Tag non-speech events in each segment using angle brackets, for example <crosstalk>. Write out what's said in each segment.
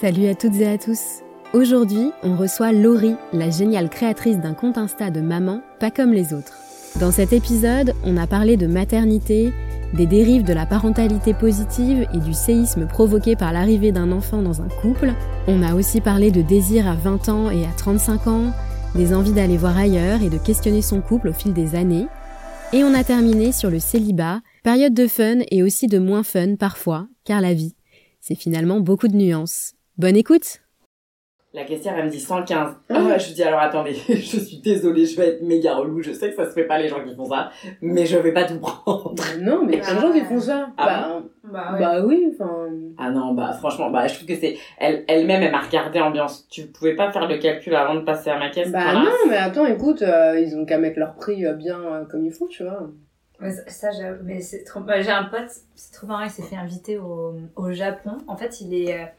Salut à toutes et à tous. Aujourd'hui, on reçoit Laurie, la géniale créatrice d'un compte Insta de maman, pas comme les autres. Dans cet épisode, on a parlé de maternité, des dérives de la parentalité positive et du séisme provoqué par l'arrivée d'un enfant dans un couple. On a aussi parlé de désir à 20 ans et à 35 ans, des envies d'aller voir ailleurs et de questionner son couple au fil des années. Et on a terminé sur le célibat, période de fun et aussi de moins fun parfois, car la vie, c'est finalement beaucoup de nuances. Bonne écoute La caissière, elle me dit 115. Ah, je dis alors attendez, <laughs> je suis désolée, je vais être méga relou, je sais que ça se fait pas les gens qui font ça, mais je vais pas tout prendre. Non, mais il y a gens qui font ça. Ah bah, Bah, ouais. bah oui, enfin. Ah non, bah franchement, bah je trouve que c'est... Elle, elle-même, elle m'a regardé ambiance. Tu pouvais pas faire le calcul avant de passer à ma caisse? Bah non, mais attends, écoute, euh, ils ont qu'à mettre leur prix euh, bien euh, comme il faut, tu vois. Mais ça, j'avoue, mais c'est trop. bah, j'ai un pote, c'est trop marrant, il s'est fait inviter au, au Japon. En fait, il est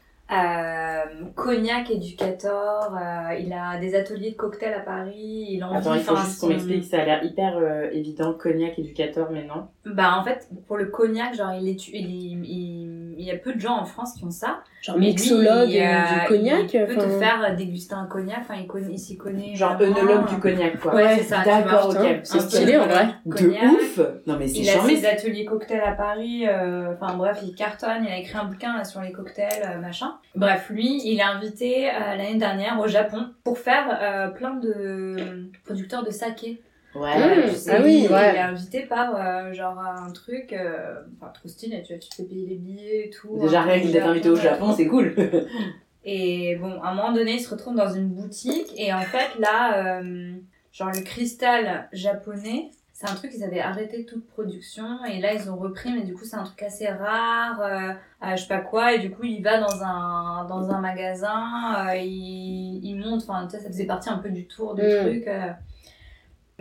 cognac éducateur, euh, il a des ateliers de cocktails à Paris, il en Attends, il faut juste qu'on m'explique, ça a l'air hyper euh, évident, cognac, éducateur, mais non. Bah, en fait, pour le cognac, genre, il, est, il, il, il y a peu de gens en France qui ont ça. Genre Mais lui, mixologue il, euh, du cognac. Il peut te faire déguster un cognac, enfin, il, connaît, il s'y connaît. Genre œnologue du cognac, quoi. Ouais, c'est ça, D'accord, ok. C'est Un stylé, stylé, en vrai. De Cognac. ouf Non mais c'est Il a charmé. ses ateliers cocktails à Paris, euh, enfin bref, il cartonne, il a écrit un bouquin là, sur les cocktails, euh, machin. Bref, lui, il est invité euh, l'année dernière au Japon pour faire euh, plein de producteurs de saké. Ouais. Mmh. Tu sais, Ah oui, il, ouais. il est invité par euh, genre un truc, euh, enfin trop stylé, tu vois, tu te fais payer les billets et tout. Déjà un rien que d'être invité au Japon, c'est cool. <laughs> et bon, à un moment donné, il se retrouve dans une boutique et en fait là, euh, genre le cristal japonais, c'est un truc qu'ils avaient arrêté toute production et là ils ont repris, mais du coup c'est un truc assez rare, euh, euh, je sais pas quoi, et du coup il va dans un dans un magasin, euh, il, il monte, enfin tu sais, ça faisait partie un peu du tour du Mm. truc.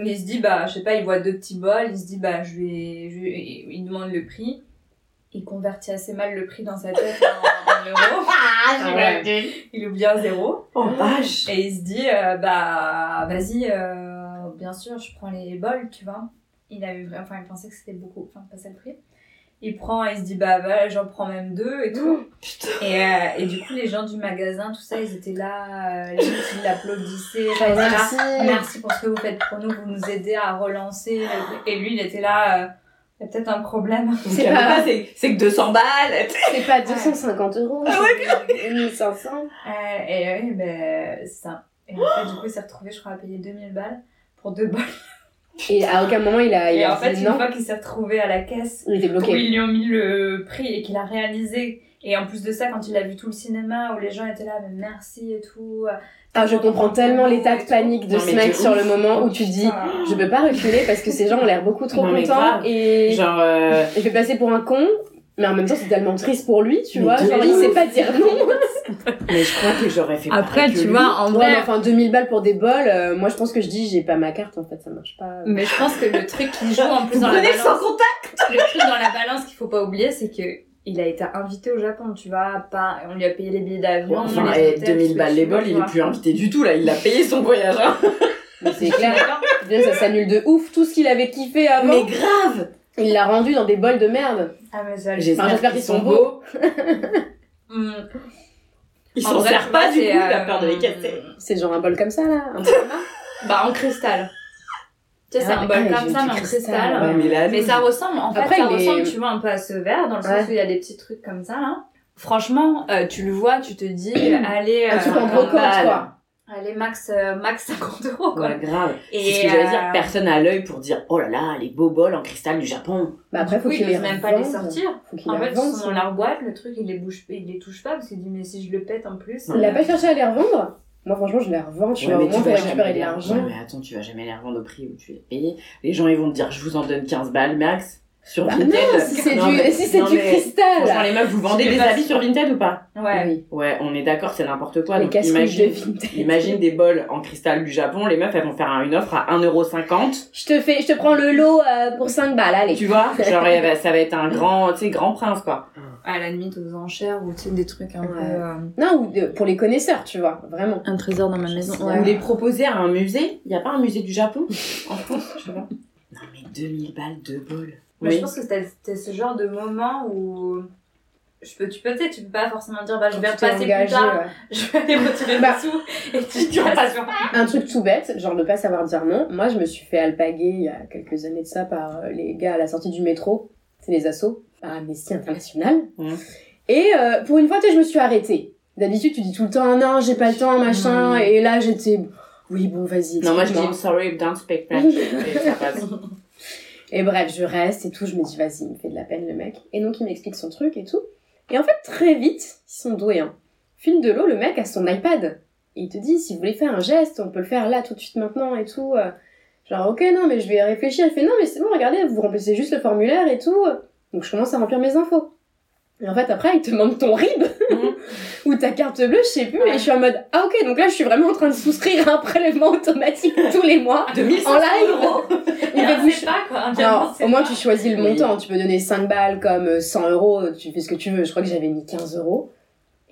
Il se dit bah je sais pas, il voit deux petits bols, il se dit bah je vais, je vais- il demande le prix. Il convertit assez mal le prix dans sa tête en, en euros. <laughs> Ah ouais. Il oublie un zéro. Oh vache Et il se dit, euh, bah, vas-y, euh, bien sûr, je prends les bols, tu vois. Il avait enfin, il pensait que c'était beaucoup, enfin, pas ça le prix. Il prend, il se dit, bah, bah j'en prends même deux et tout. Et, euh, et du coup, les gens du magasin, tout ça, ils étaient là, euh, ils l'applaudissaient. Enfin, là, Merci. Merci pour ce que vous faites pour nous, vous nous aidez à relancer. Et lui, il était là, euh, il y a peut-être un problème. C'est pas- pas, c'est que 200 balles C'est pas 250 euros. Ah c'est 1500. Euh, et oui, ben, c'est ça. Et en fait, du coup, il s'est retrouvé, je crois, à payer 2000 balles pour deux bols. Et à aucun moment il a, il Et a en fait, dit une non. fois qu'il s'est retrouvé à la caisse, Il était où ils lui ont mis le prix et qu'il a réalisé. Et en plus de ça, quand il a vu tout le cinéma où les gens étaient là, mais merci et tout. Ah, je comprends tellement l'état de panique de Non, ce mec sur ouf. le moment où tu dis Putain. je peux pas reculer parce que ces gens ont l'air beaucoup trop Non, contents et Genre, euh, je vais passer pour un con. Mais en même temps, c'est tellement triste pour lui, tu Mais vois. Genre, il sait pas dire non. <laughs> mais je crois que j'aurais fait Après, pareil que tu lui. vois, en Ouais, mais vrai. enfin, 2000 balles pour des bols, euh, moi je pense que je dis j'ai pas ma carte en fait, ça marche pas. Mais je pense que le truc qui joue en plus Vous dans la prenez sans balance. contact Le truc dans la balance qu'il faut pas oublier, c'est que. Il a été invité au Japon, tu vois, pas, on lui a payé les billets d'avion. Enfin, les hôtels, 2000 tout ce balles les bols, il est plus invité du tout là, il a payé son voyage. Hein. Mais <laughs> c'est clair. Déjà, ça s'annule de ouf. Tout ce qu'il avait kiffé avant, Mais grave il l'a rendu dans des bols de merde. Ah, mais ça, J'espère qu'ils sont beaux. <laughs> Ils En s'en tu pas du coup, il a euh, peur de les casser. C'est genre un bol comme ça là. un. <laughs> Bah, en cristal. Tu sais, c'est Ah, un bol ah, comme ça, mais en cristal, mais là, Mais ça ressemble, en fait, ça il est- ressemble, tu vois, un peu à ce verre, dans le sens où il y a des petits trucs comme ça, là. Franchement, euh, tu le vois, tu te dis, <clears throat> allez, Un truc en euh, brocante balles. quoi. Allez, max, euh, max <laughs> 50 euros, quoi. Ouais, grave. Et, C'est ce que j'allais euh, dire, personne à l'œil pour dire oh là là, les beaux bols en cristal du Japon. Bah après, faut qu'il il les même pas les sortir. En les fait, ils sont dans leur boîte, le truc, il les bouge, il les touche pas, parce qu'il dit, mais si je le pète en plus. Il a euh, pas cherché à les revendre? Moi, franchement, je les revends, tu Ouais, vois, au moins récupérer l'argent. Ouais, mais attends, tu vas jamais les revendre au prix où tu les payé. Les gens, ils vont te dire, je vous en donne 15 balles max. Sur Bah Vinted. non, si c'est du, mais- si c'est non, du mais cristal. Franchement, les meufs, vous vendez des habits sur Vinted ou pas? Ouais. Oui. Ouais, on est d'accord, c'est n'importe quoi. Les Donc, casques de imagine, Vinted. imagine des bols en cristal du Japon, les meufs, elles vont faire un- une offre à 1,50€. Je te fais, je te prends le lot euh, pour 5 balles, allez. Tu vois? <laughs> Genre, ça va être un grand, tu sais, grand prince, quoi. À la limite aux enchères ou tu sais des trucs un Ouais. peu. euh, Non, ou de- pour les connaisseurs, tu vois, vraiment. Un trésor dans ma maison. Vous les proposer à un musée Il y a pas un musée du Japon? En France Je sais pas. Non, mais 2000 balles, deux bols. Mais Oui. je pense que c'était c'était ce genre de moment où je peux, tu peux, tu sais, tu peux pas forcément dire, bah, je vais repasser engagé, plus tard, ouais. <laughs> je vais aller retirer Bah, des sous, et tu tu repasses Un truc tout bête, genre de pas savoir dire non. Moi, je me suis fait alpaguer il y a quelques années de ça par euh, les gars à la sortie du métro. C'est les assos, par Amnesty International. Et euh, pour une fois, tu sais, je me suis arrêtée. D'habitude, tu dis tout le temps non, j'ai pas le temps, machin. Et là, j'étais, oui, bon, vas-y. Non, moi je dis sorry, don't speak French. Et ça passe. <laughs> Et bref, je reste et tout, je me dis, vas-y, il me fait de la peine le mec. Et donc, il m'explique son truc et tout. Et en fait, très vite, ils sont doués. Hein. Fil de l'eau, le mec a son iPad. Et il te dit, si vous voulez faire un geste, on peut le faire là, tout de suite, maintenant et tout. Genre, ok, non, mais je vais réfléchir. Elle fait, non, mais c'est bon, regardez, vous remplissez juste le formulaire et tout. Donc, je commence à remplir mes infos. Et en fait, après, il te demande ton RIB Mhm. <laughs> ou ta carte bleue, je sais plus. Ouais. Et je suis en mode, ah ok, donc là, je suis vraiment en train de souscrire à un prélèvement automatique <laughs> tous les mois. 2500 En live. <laughs> Il fait, sait pas quoi, alors, au moins pas- tu choisis le Oui. montant, tu peux donner 5 balles comme euh, 100 euros, tu fais ce que tu veux. Je crois que j'avais mis 15 euros.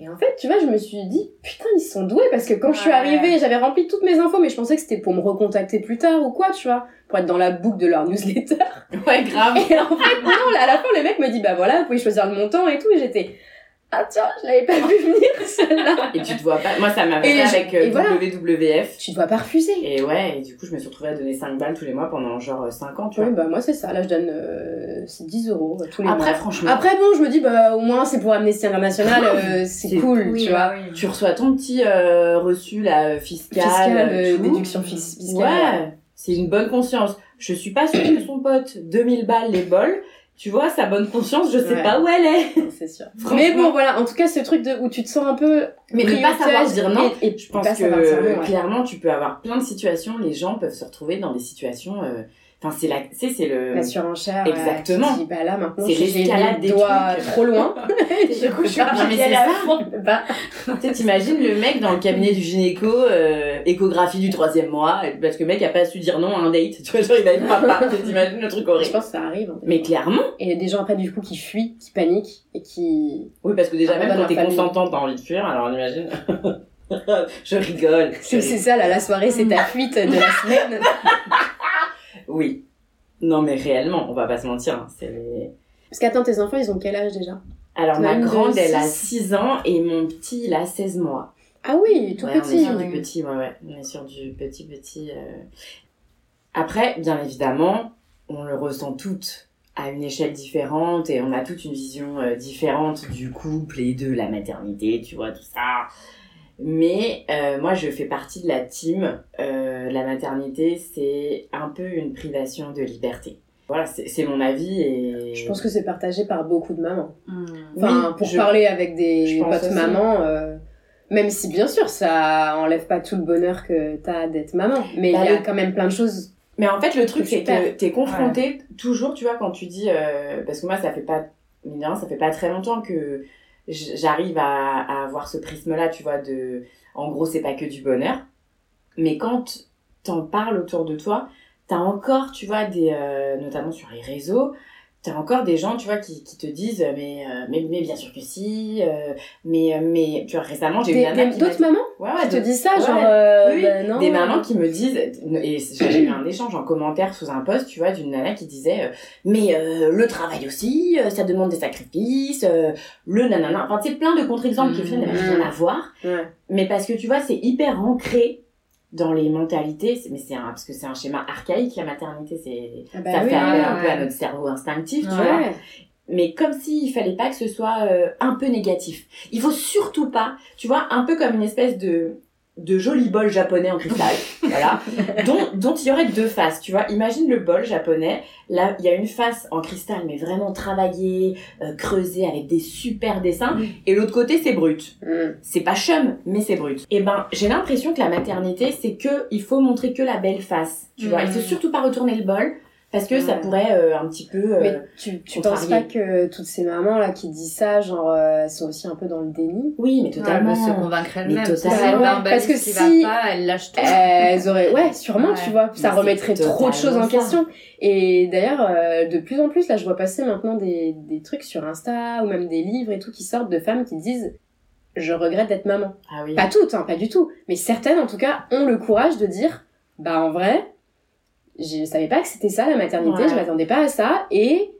Et en fait, tu vois, je me suis dit, putain, ils sont doués parce que quand je suis arrivée, j'avais rempli toutes mes infos, mais je pensais que c'était pour me recontacter plus tard ou quoi, tu vois, pour être dans la boucle de leur newsletter. Ouais, grave. Et en fait, non, là, à la fin, le mec me dit, bah voilà, vous pouvez choisir le montant et tout, et j'étais, ah tiens, je l'avais pas vu venir, celle-là. Et tu te vois pas. Moi, ça Et fait avec euh, voilà. WWF. Tu dois pas refuser. Et ouais, et du coup, je me suis retrouvée à donner 5 balles tous les mois pendant genre 5 ans, tu vois. Oui, bah moi c'est ça, là je donne euh, c'est 10 euros euh, tous les Après, mois. franchement, Après bon, je me dis bah au moins c'est pour Amnesty International, euh, <laughs> c'est cool, Oui, tu vois. oui. tu reçois ton petit euh, reçu là, fiscal. Fiscal, euh, tout. déduction fis- fiscale. Ouais, c'est une bonne conscience. Je suis pas sûre que son pote, 2000 balles les bols, tu vois, sa bonne conscience, je sais Ouais. pas où elle est. C'est sûr. Mais bon voilà, en tout cas ce truc de où tu te sens un peu Mais ne pas savoir dire non, et, et Je pense pas que dire ouais. clairement, tu peux avoir plein de situations, les gens peuvent se retrouver dans des situations. euh, Enfin, c'est la, sais, c'est le. la surenchère. Exactement. Tu te dis, bah là maintenant C'est l'escalade les des doigts trucs. trop loin. <laughs> Du coup, je suis c'est à fond. Bah, Tu sais, t'imagines le mec dans le cabinet du gynéco, euh, échographie du troisième mois, parce que le mec a pas su dire non à un date. Tu vois, genre il va être papa. T'imagines le truc je horrible. pense que ça arrive. Mais clairement, Et il y a des gens après du coup qui fuient, qui paniquent et qui oui, parce que déjà, même quand la t'es consentante, t'as envie de fuir, alors on imagine. <laughs> je rigole. c'est c'est ça là, la soirée c'est ta fuite de la semaine. <laughs> Oui. Non, mais réellement, on va pas se mentir. hein, c'est Parce qu'attends, tes enfants ils ont quel âge déjà? Alors, ma grande, elle a six. 6 ans et mon petit, il a 16 mois. Ah oui, tout Ouais, On est petit. sur du petit, ouais, ouais. On est sur du petit, petit. euh. Après, bien évidemment, on le ressent toutes à une échelle différente et on a toute une vision euh, différente du couple et de la maternité, tu vois, tout ça. Mais euh, moi, je fais partie de la team. euh, la maternité, c'est un peu une privation de liberté. Voilà, c'est mon avis et. Je pense que c'est partagé par beaucoup de mamans. Hmm. Enfin, Oui, pour je- parler avec des potes mamans, euh, même si bien sûr ça enlève pas tout le bonheur que t'as d'être maman, mais il Bah, y a le- quand même plein de choses. Mais en fait, le truc, Que c'est que t'es confronté toujours, tu vois, quand tu dis. euh, parce que moi, ça fait pas. mine de rien, ça fait pas très longtemps que j'arrive à, à avoir ce prisme-là, tu vois, de. En gros, c'est pas que du bonheur. Mais quand t'en parles autour de toi, t'as encore, tu vois, des. euh, notamment sur les réseaux, t'as encore des gens, tu vois, qui, qui te disent, mais, euh, mais, mais bien sûr que si. euh, mais, euh, mais. Tu vois, récemment, j'ai qui m'a D'autres mamans Ouais, ouais, qui te disent ça, ouais, genre euh, Oui, bah, non. des mamans qui me disent, et j'avais eu un échange en commentaire sous un post, tu vois, d'une nana qui disait, euh, mais euh, le travail aussi, euh, ça demande des sacrifices, euh, le nanana, enfin, tu sais, plein de contre-exemples qui au final n'avaient Mhm. rien à voir, Ouais. mais parce que tu vois, c'est hyper ancré dans les mentalités, mais c'est un, parce que c'est un schéma archaïque, la maternité, c'est, Ah bah ça oui, fait appel un ouais. peu à notre cerveau instinctif, tu Ouais. vois, mais comme s'il fallait pas que ce soit euh, un peu négatif. Il faut surtout pas, tu vois, un peu comme une espèce de de joli bol japonais en cristal, <laughs> voilà, dont, dont il y aurait deux faces, tu vois. Imagine le bol japonais, là, il y a une face en cristal, mais vraiment travaillée, euh, creusée, avec des super dessins, Mm. et l'autre côté, c'est brut. Mm. C'est pas chum, mais c'est brut. Et ben, j'ai l'impression que la maternité, c'est que il faut montrer que la belle face, tu vois. Mm. Il faut surtout pas retourner le bol, Parce que ça Ouais. pourrait euh, un petit peu. euh, Mais tu, tu penses pas que toutes ces mamans là qui disent ça, genre, euh, elles sont aussi un peu dans le déni? Oui, mais totalement. Ouais, bah, se convaincre Si totalement. Ouais, parce que si- va pas, elle lâche tout. Elles auraient, ouais, <laughs> sûrement, Ouais. tu vois, ça Mais remettrait trop de choses en ça. question. Et d'ailleurs, euh, de plus en plus, là, je vois passer maintenant des, des trucs sur Insta ou même des livres et tout qui sortent de femmes qui disent je regrette d'être maman. Ah oui. Pas toutes, hein, pas du tout, mais certaines en tout cas ont le courage de dire bah en vrai, je savais pas que c'était ça la maternité, Ouais. je m'attendais pas à ça et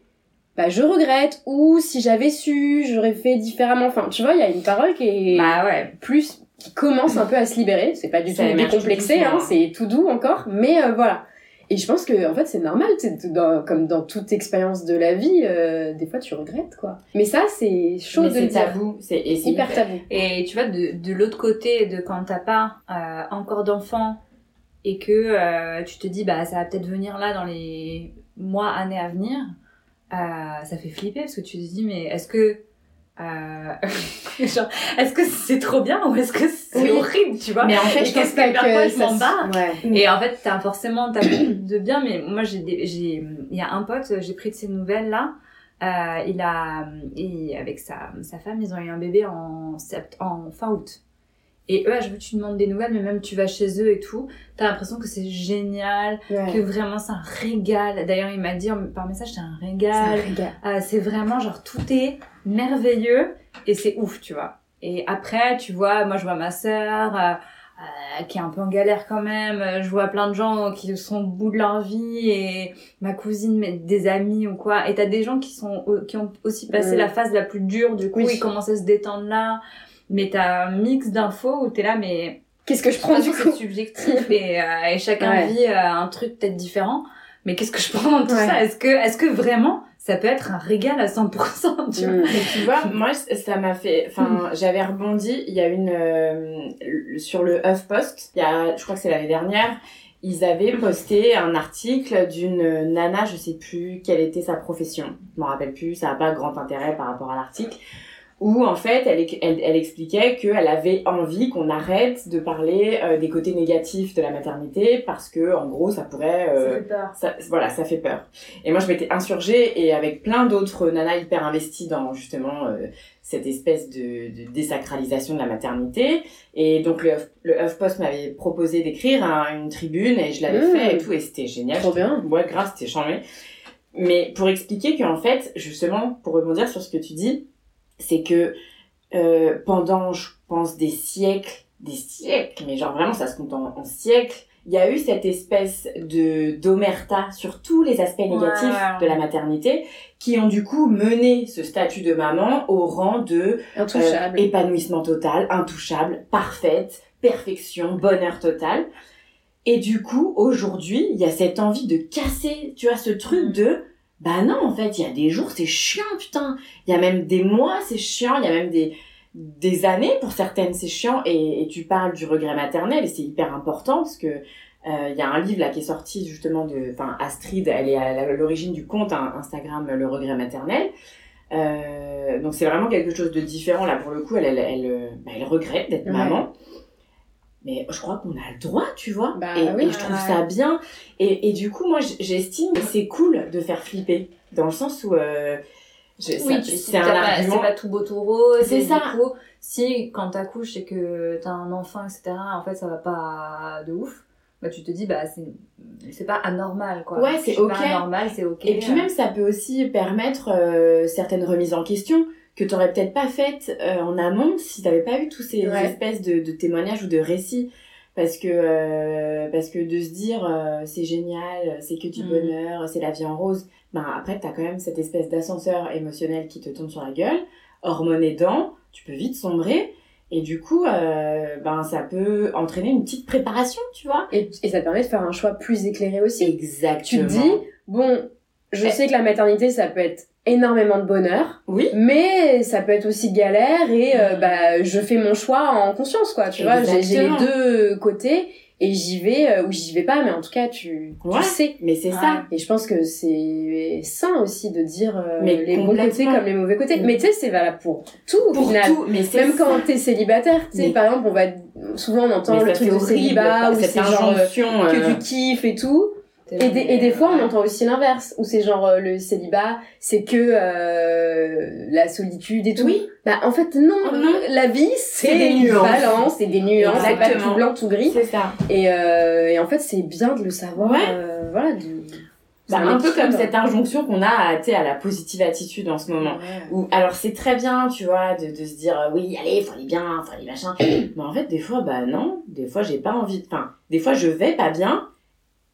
bah je regrette ou si j'avais su, j'aurais fait différemment. Enfin, tu vois, il y a une parole qui est Bah ouais. plus qui commence un peu à se libérer. C'est pas du Ça tout décomplexé, hein, c'est tout doux encore, mais euh, voilà. Et je pense que en fait c'est normal, dans- comme dans toute expérience de la vie, euh, des fois tu regrettes quoi. Mais ça c'est chaud Mais de le dire, tabou. C'est et c'est hyper hyper- tabou. Et tu vois, de, de l'autre côté, de quand t'as pas euh, encore d'enfants et que euh, tu te dis, bah ça va peut-être venir là dans les mois, années à venir, euh, ça fait flipper parce que tu te dis, mais est-ce que. euh, <laughs> genre, est-ce que c'est trop bien ou est-ce que c'est Oui. horrible, tu vois? Mais en fait, Et je pense que parfois je ça m'en ouais. Et en fait, t'as forcément t'as beaucoup <coughs> de bien, mais moi j'ai j'ai il y a un pote, j'ai pris de ses nouvelles là. Euh, il a il- avec sa sa femme, ils ont eu un bébé en sept, en fin août. Et eux, à chaque fois tu demandes des nouvelles, mais même tu vas chez eux et tout, t'as l'impression que c'est génial, Ouais. que vraiment c'est un régal. D'ailleurs, il m'a dit par message, c'est un régal. régale. Euh, c'est vraiment genre tout est merveilleux et c'est ouf, tu vois. Et après, tu vois, moi je vois ma sœur euh, euh, qui est un peu en galère quand même. Je vois plein de gens qui sont au bout de leur vie et ma cousine, mais des amis ou quoi. Et t'as des gens qui sont qui ont aussi passé la phase la plus dure. Du coup, Oui. ils commencent à se détendre là. Mais t'as un mix d'infos où t'es là, mais Qu'est-ce que je prends du coup c'est subjectif et, euh, et chacun Ouais. vit euh, un truc peut-être différent. Mais qu'est-ce que je prends dans tout Ouais. ça? Est-ce que, est-ce que vraiment ça peut être un régal à 100% tu vois? Mm. Mais tu vois, <laughs> moi, ça m'a fait. Enfin, j'avais rebondi. Il y a une euh, sur le HuffPost. Il y a, je crois que c'est l'année dernière. Ils avaient posté un article d'une nana, je sais plus quelle était sa profession. Je m'en rappelle plus. Ça n'a pas grand intérêt par rapport à l'article. Où en fait, elle, elle, elle expliquait qu'elle avait envie qu'on arrête de parler euh, des côtés négatifs de la maternité parce que en gros, ça pourrait euh, Ça fait peur. ça, voilà, ça fait peur. Et moi, je m'étais insurgée et avec plein d'autres nanas hyper investies dans justement euh, cette espèce de, de désacralisation de la maternité. Et donc le, le HuffPost m'avait proposé d'écrire un- une tribune et je l'avais Mmh. fait et tout et c'était génial. Trop bien. Ouais, grave, c'était charmé. Mais pour expliquer qu'en fait, justement, pour rebondir sur ce que tu dis, c'est que euh, pendant, je pense, des siècles, des siècles, mais genre vraiment ça se compte en, en siècles, il y a eu cette espèce de d'omerta sur tous les aspects négatifs de la maternité qui ont du coup mené ce statut de maman au rang de euh, épanouissement total, intouchable, parfaite, perfection, bonheur total. Et du coup, aujourd'hui, il y a cette envie de casser, tu vois, ce truc Mm. de, bah non, en fait, il y a des jours, c'est chiant, putain. Il y a même des mois, c'est chiant. Il y a même des, des années, pour certaines, c'est chiant. Et, et tu parles du regret maternel, et c'est hyper important, parce que euh, il y a un livre là qui est sorti justement de, enfin Astrid, elle est à l'origine du compte hein, Instagram Le regret maternel. Euh, donc c'est vraiment quelque chose de différent là pour le coup. Elle, elle, elle, euh, bah, elle regrette d'être Ouais. maman. Mais je crois qu'on a le droit, tu vois. Bah et, oui. et je trouve ça bien. Et, et du coup, moi, j'estime que c'est cool de faire flipper. Dans le sens où... Euh, je- Oui, tu c'est un pas-. C'est pas tout beau tout rose. C'est ça. Du coup, si quand t'accouches et que t'as un enfant, etc., en fait, ça va pas de ouf. Bah, tu te dis, bah, c'est, c'est pas anormal, quoi. Ouais, c'est ok. pas anormal, c'est ok. Et puis même, ça peut aussi permettre euh, certaines remises en question que t'aurais peut-être pas faites euh, en amont si t'avais pas eu tous ces Ouais. espèces de, de témoignages ou de récits. Parce que, euh, parce que de se dire euh, c'est génial, c'est que du Mm. bonheur, c'est la vie en rose, ben après t'as quand même cette espèce d'ascenseur émotionnel qui te tombe sur la gueule, hormones aidant, tu peux vite sombrer. Et du coup, euh, ben ça peut entraîner une petite préparation, tu vois. Et, et ça te permet de faire un choix plus éclairé aussi. Exactement. Tu te dis, bon, je Eh. sais que la maternité, ça peut être énormément de bonheur, oui, mais ça peut être aussi galère et euh, bah je fais mon choix en conscience quoi. Tu vois, j'ai les deux côtés et j'y vais euh, ou j'y vais pas, mais en tout cas tu, tu sais. mais c'est Ouais. ça. Et je pense que c'est sain aussi de dire euh, Mais les bons côtés comme les mauvais côtés. Mm. Mais tu sais, c'est valable pour tout au Pour final. tout, mais Même quand t'es célibataire, tu sais, Mais- par exemple, on va souvent on entend Mais le truc de célibat ou cette c'est genre euh, que euh, tu kiffes et tout. Et des, et des fois, on entend aussi l'inverse, où c'est genre euh, le célibat, c'est que euh, la solitude et tout. Oui. Bah en fait non, Oh, non. la vie c'est une nuances. balance, c'est des nuances, c'est pas Exactement. tout blanc tout gris. C'est ça. Et, euh, et en fait c'est bien de le savoir. Ouais. voilà. De, Bah, un peu comme équilibre. cette injonction qu'on a à, à la positive attitude en ce moment. Ouais. Ou, alors c'est très bien, tu vois, de, de se dire euh, oui, allez, faut aller bien, faut aller machin. Mais en fait, des fois, bah non, des fois j'ai pas envie. de- Enfin, des fois je vais pas bien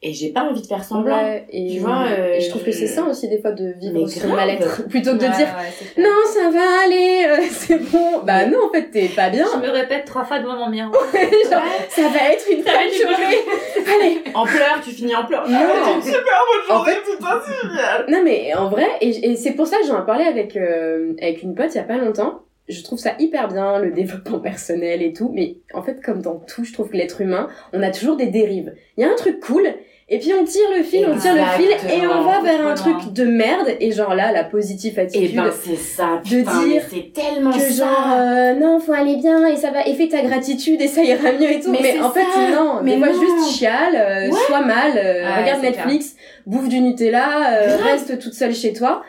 et j'ai pas envie de faire semblant. Ouais, et, Tu vois, euh, et je trouve que c'est ça aussi des fois de vivre grave. mal-être <laughs> plutôt que de dire ouais, non ça va aller, euh, <laughs> c'est bon. Bah non en fait t'es pas bien. Je me répète trois fois devant mon miroir. Genre, ça va être une bonne journée. <laughs> Allez. En pleurs, tu finis en pleurs. Non. Ah, super bonne En journée, putain, c'est génial. Non mais en vrai, et, et c'est pour ça que j'en ai parlé avec, euh, avec une pote il y a pas longtemps. Je trouve ça hyper bien, le développement personnel et tout. Mais en fait, comme dans tout, je trouve que l'être humain, on a toujours des dérives. Il y a un truc cool, et puis on tire le fil, on tire le fil, et on va vers un truc de merde. Et genre là, la positive Et attitude. ben c'est ça, de putain, dire c'est tellement que ça. genre euh, non faut aller bien et ça va et fais ta gratitude et ça ira mieux et tout Mais en fait non Mais des fois non. juste chiale euh, Ouais. sois mal euh, regarde Netflix bouffe du Nutella euh, reste toute seule chez toi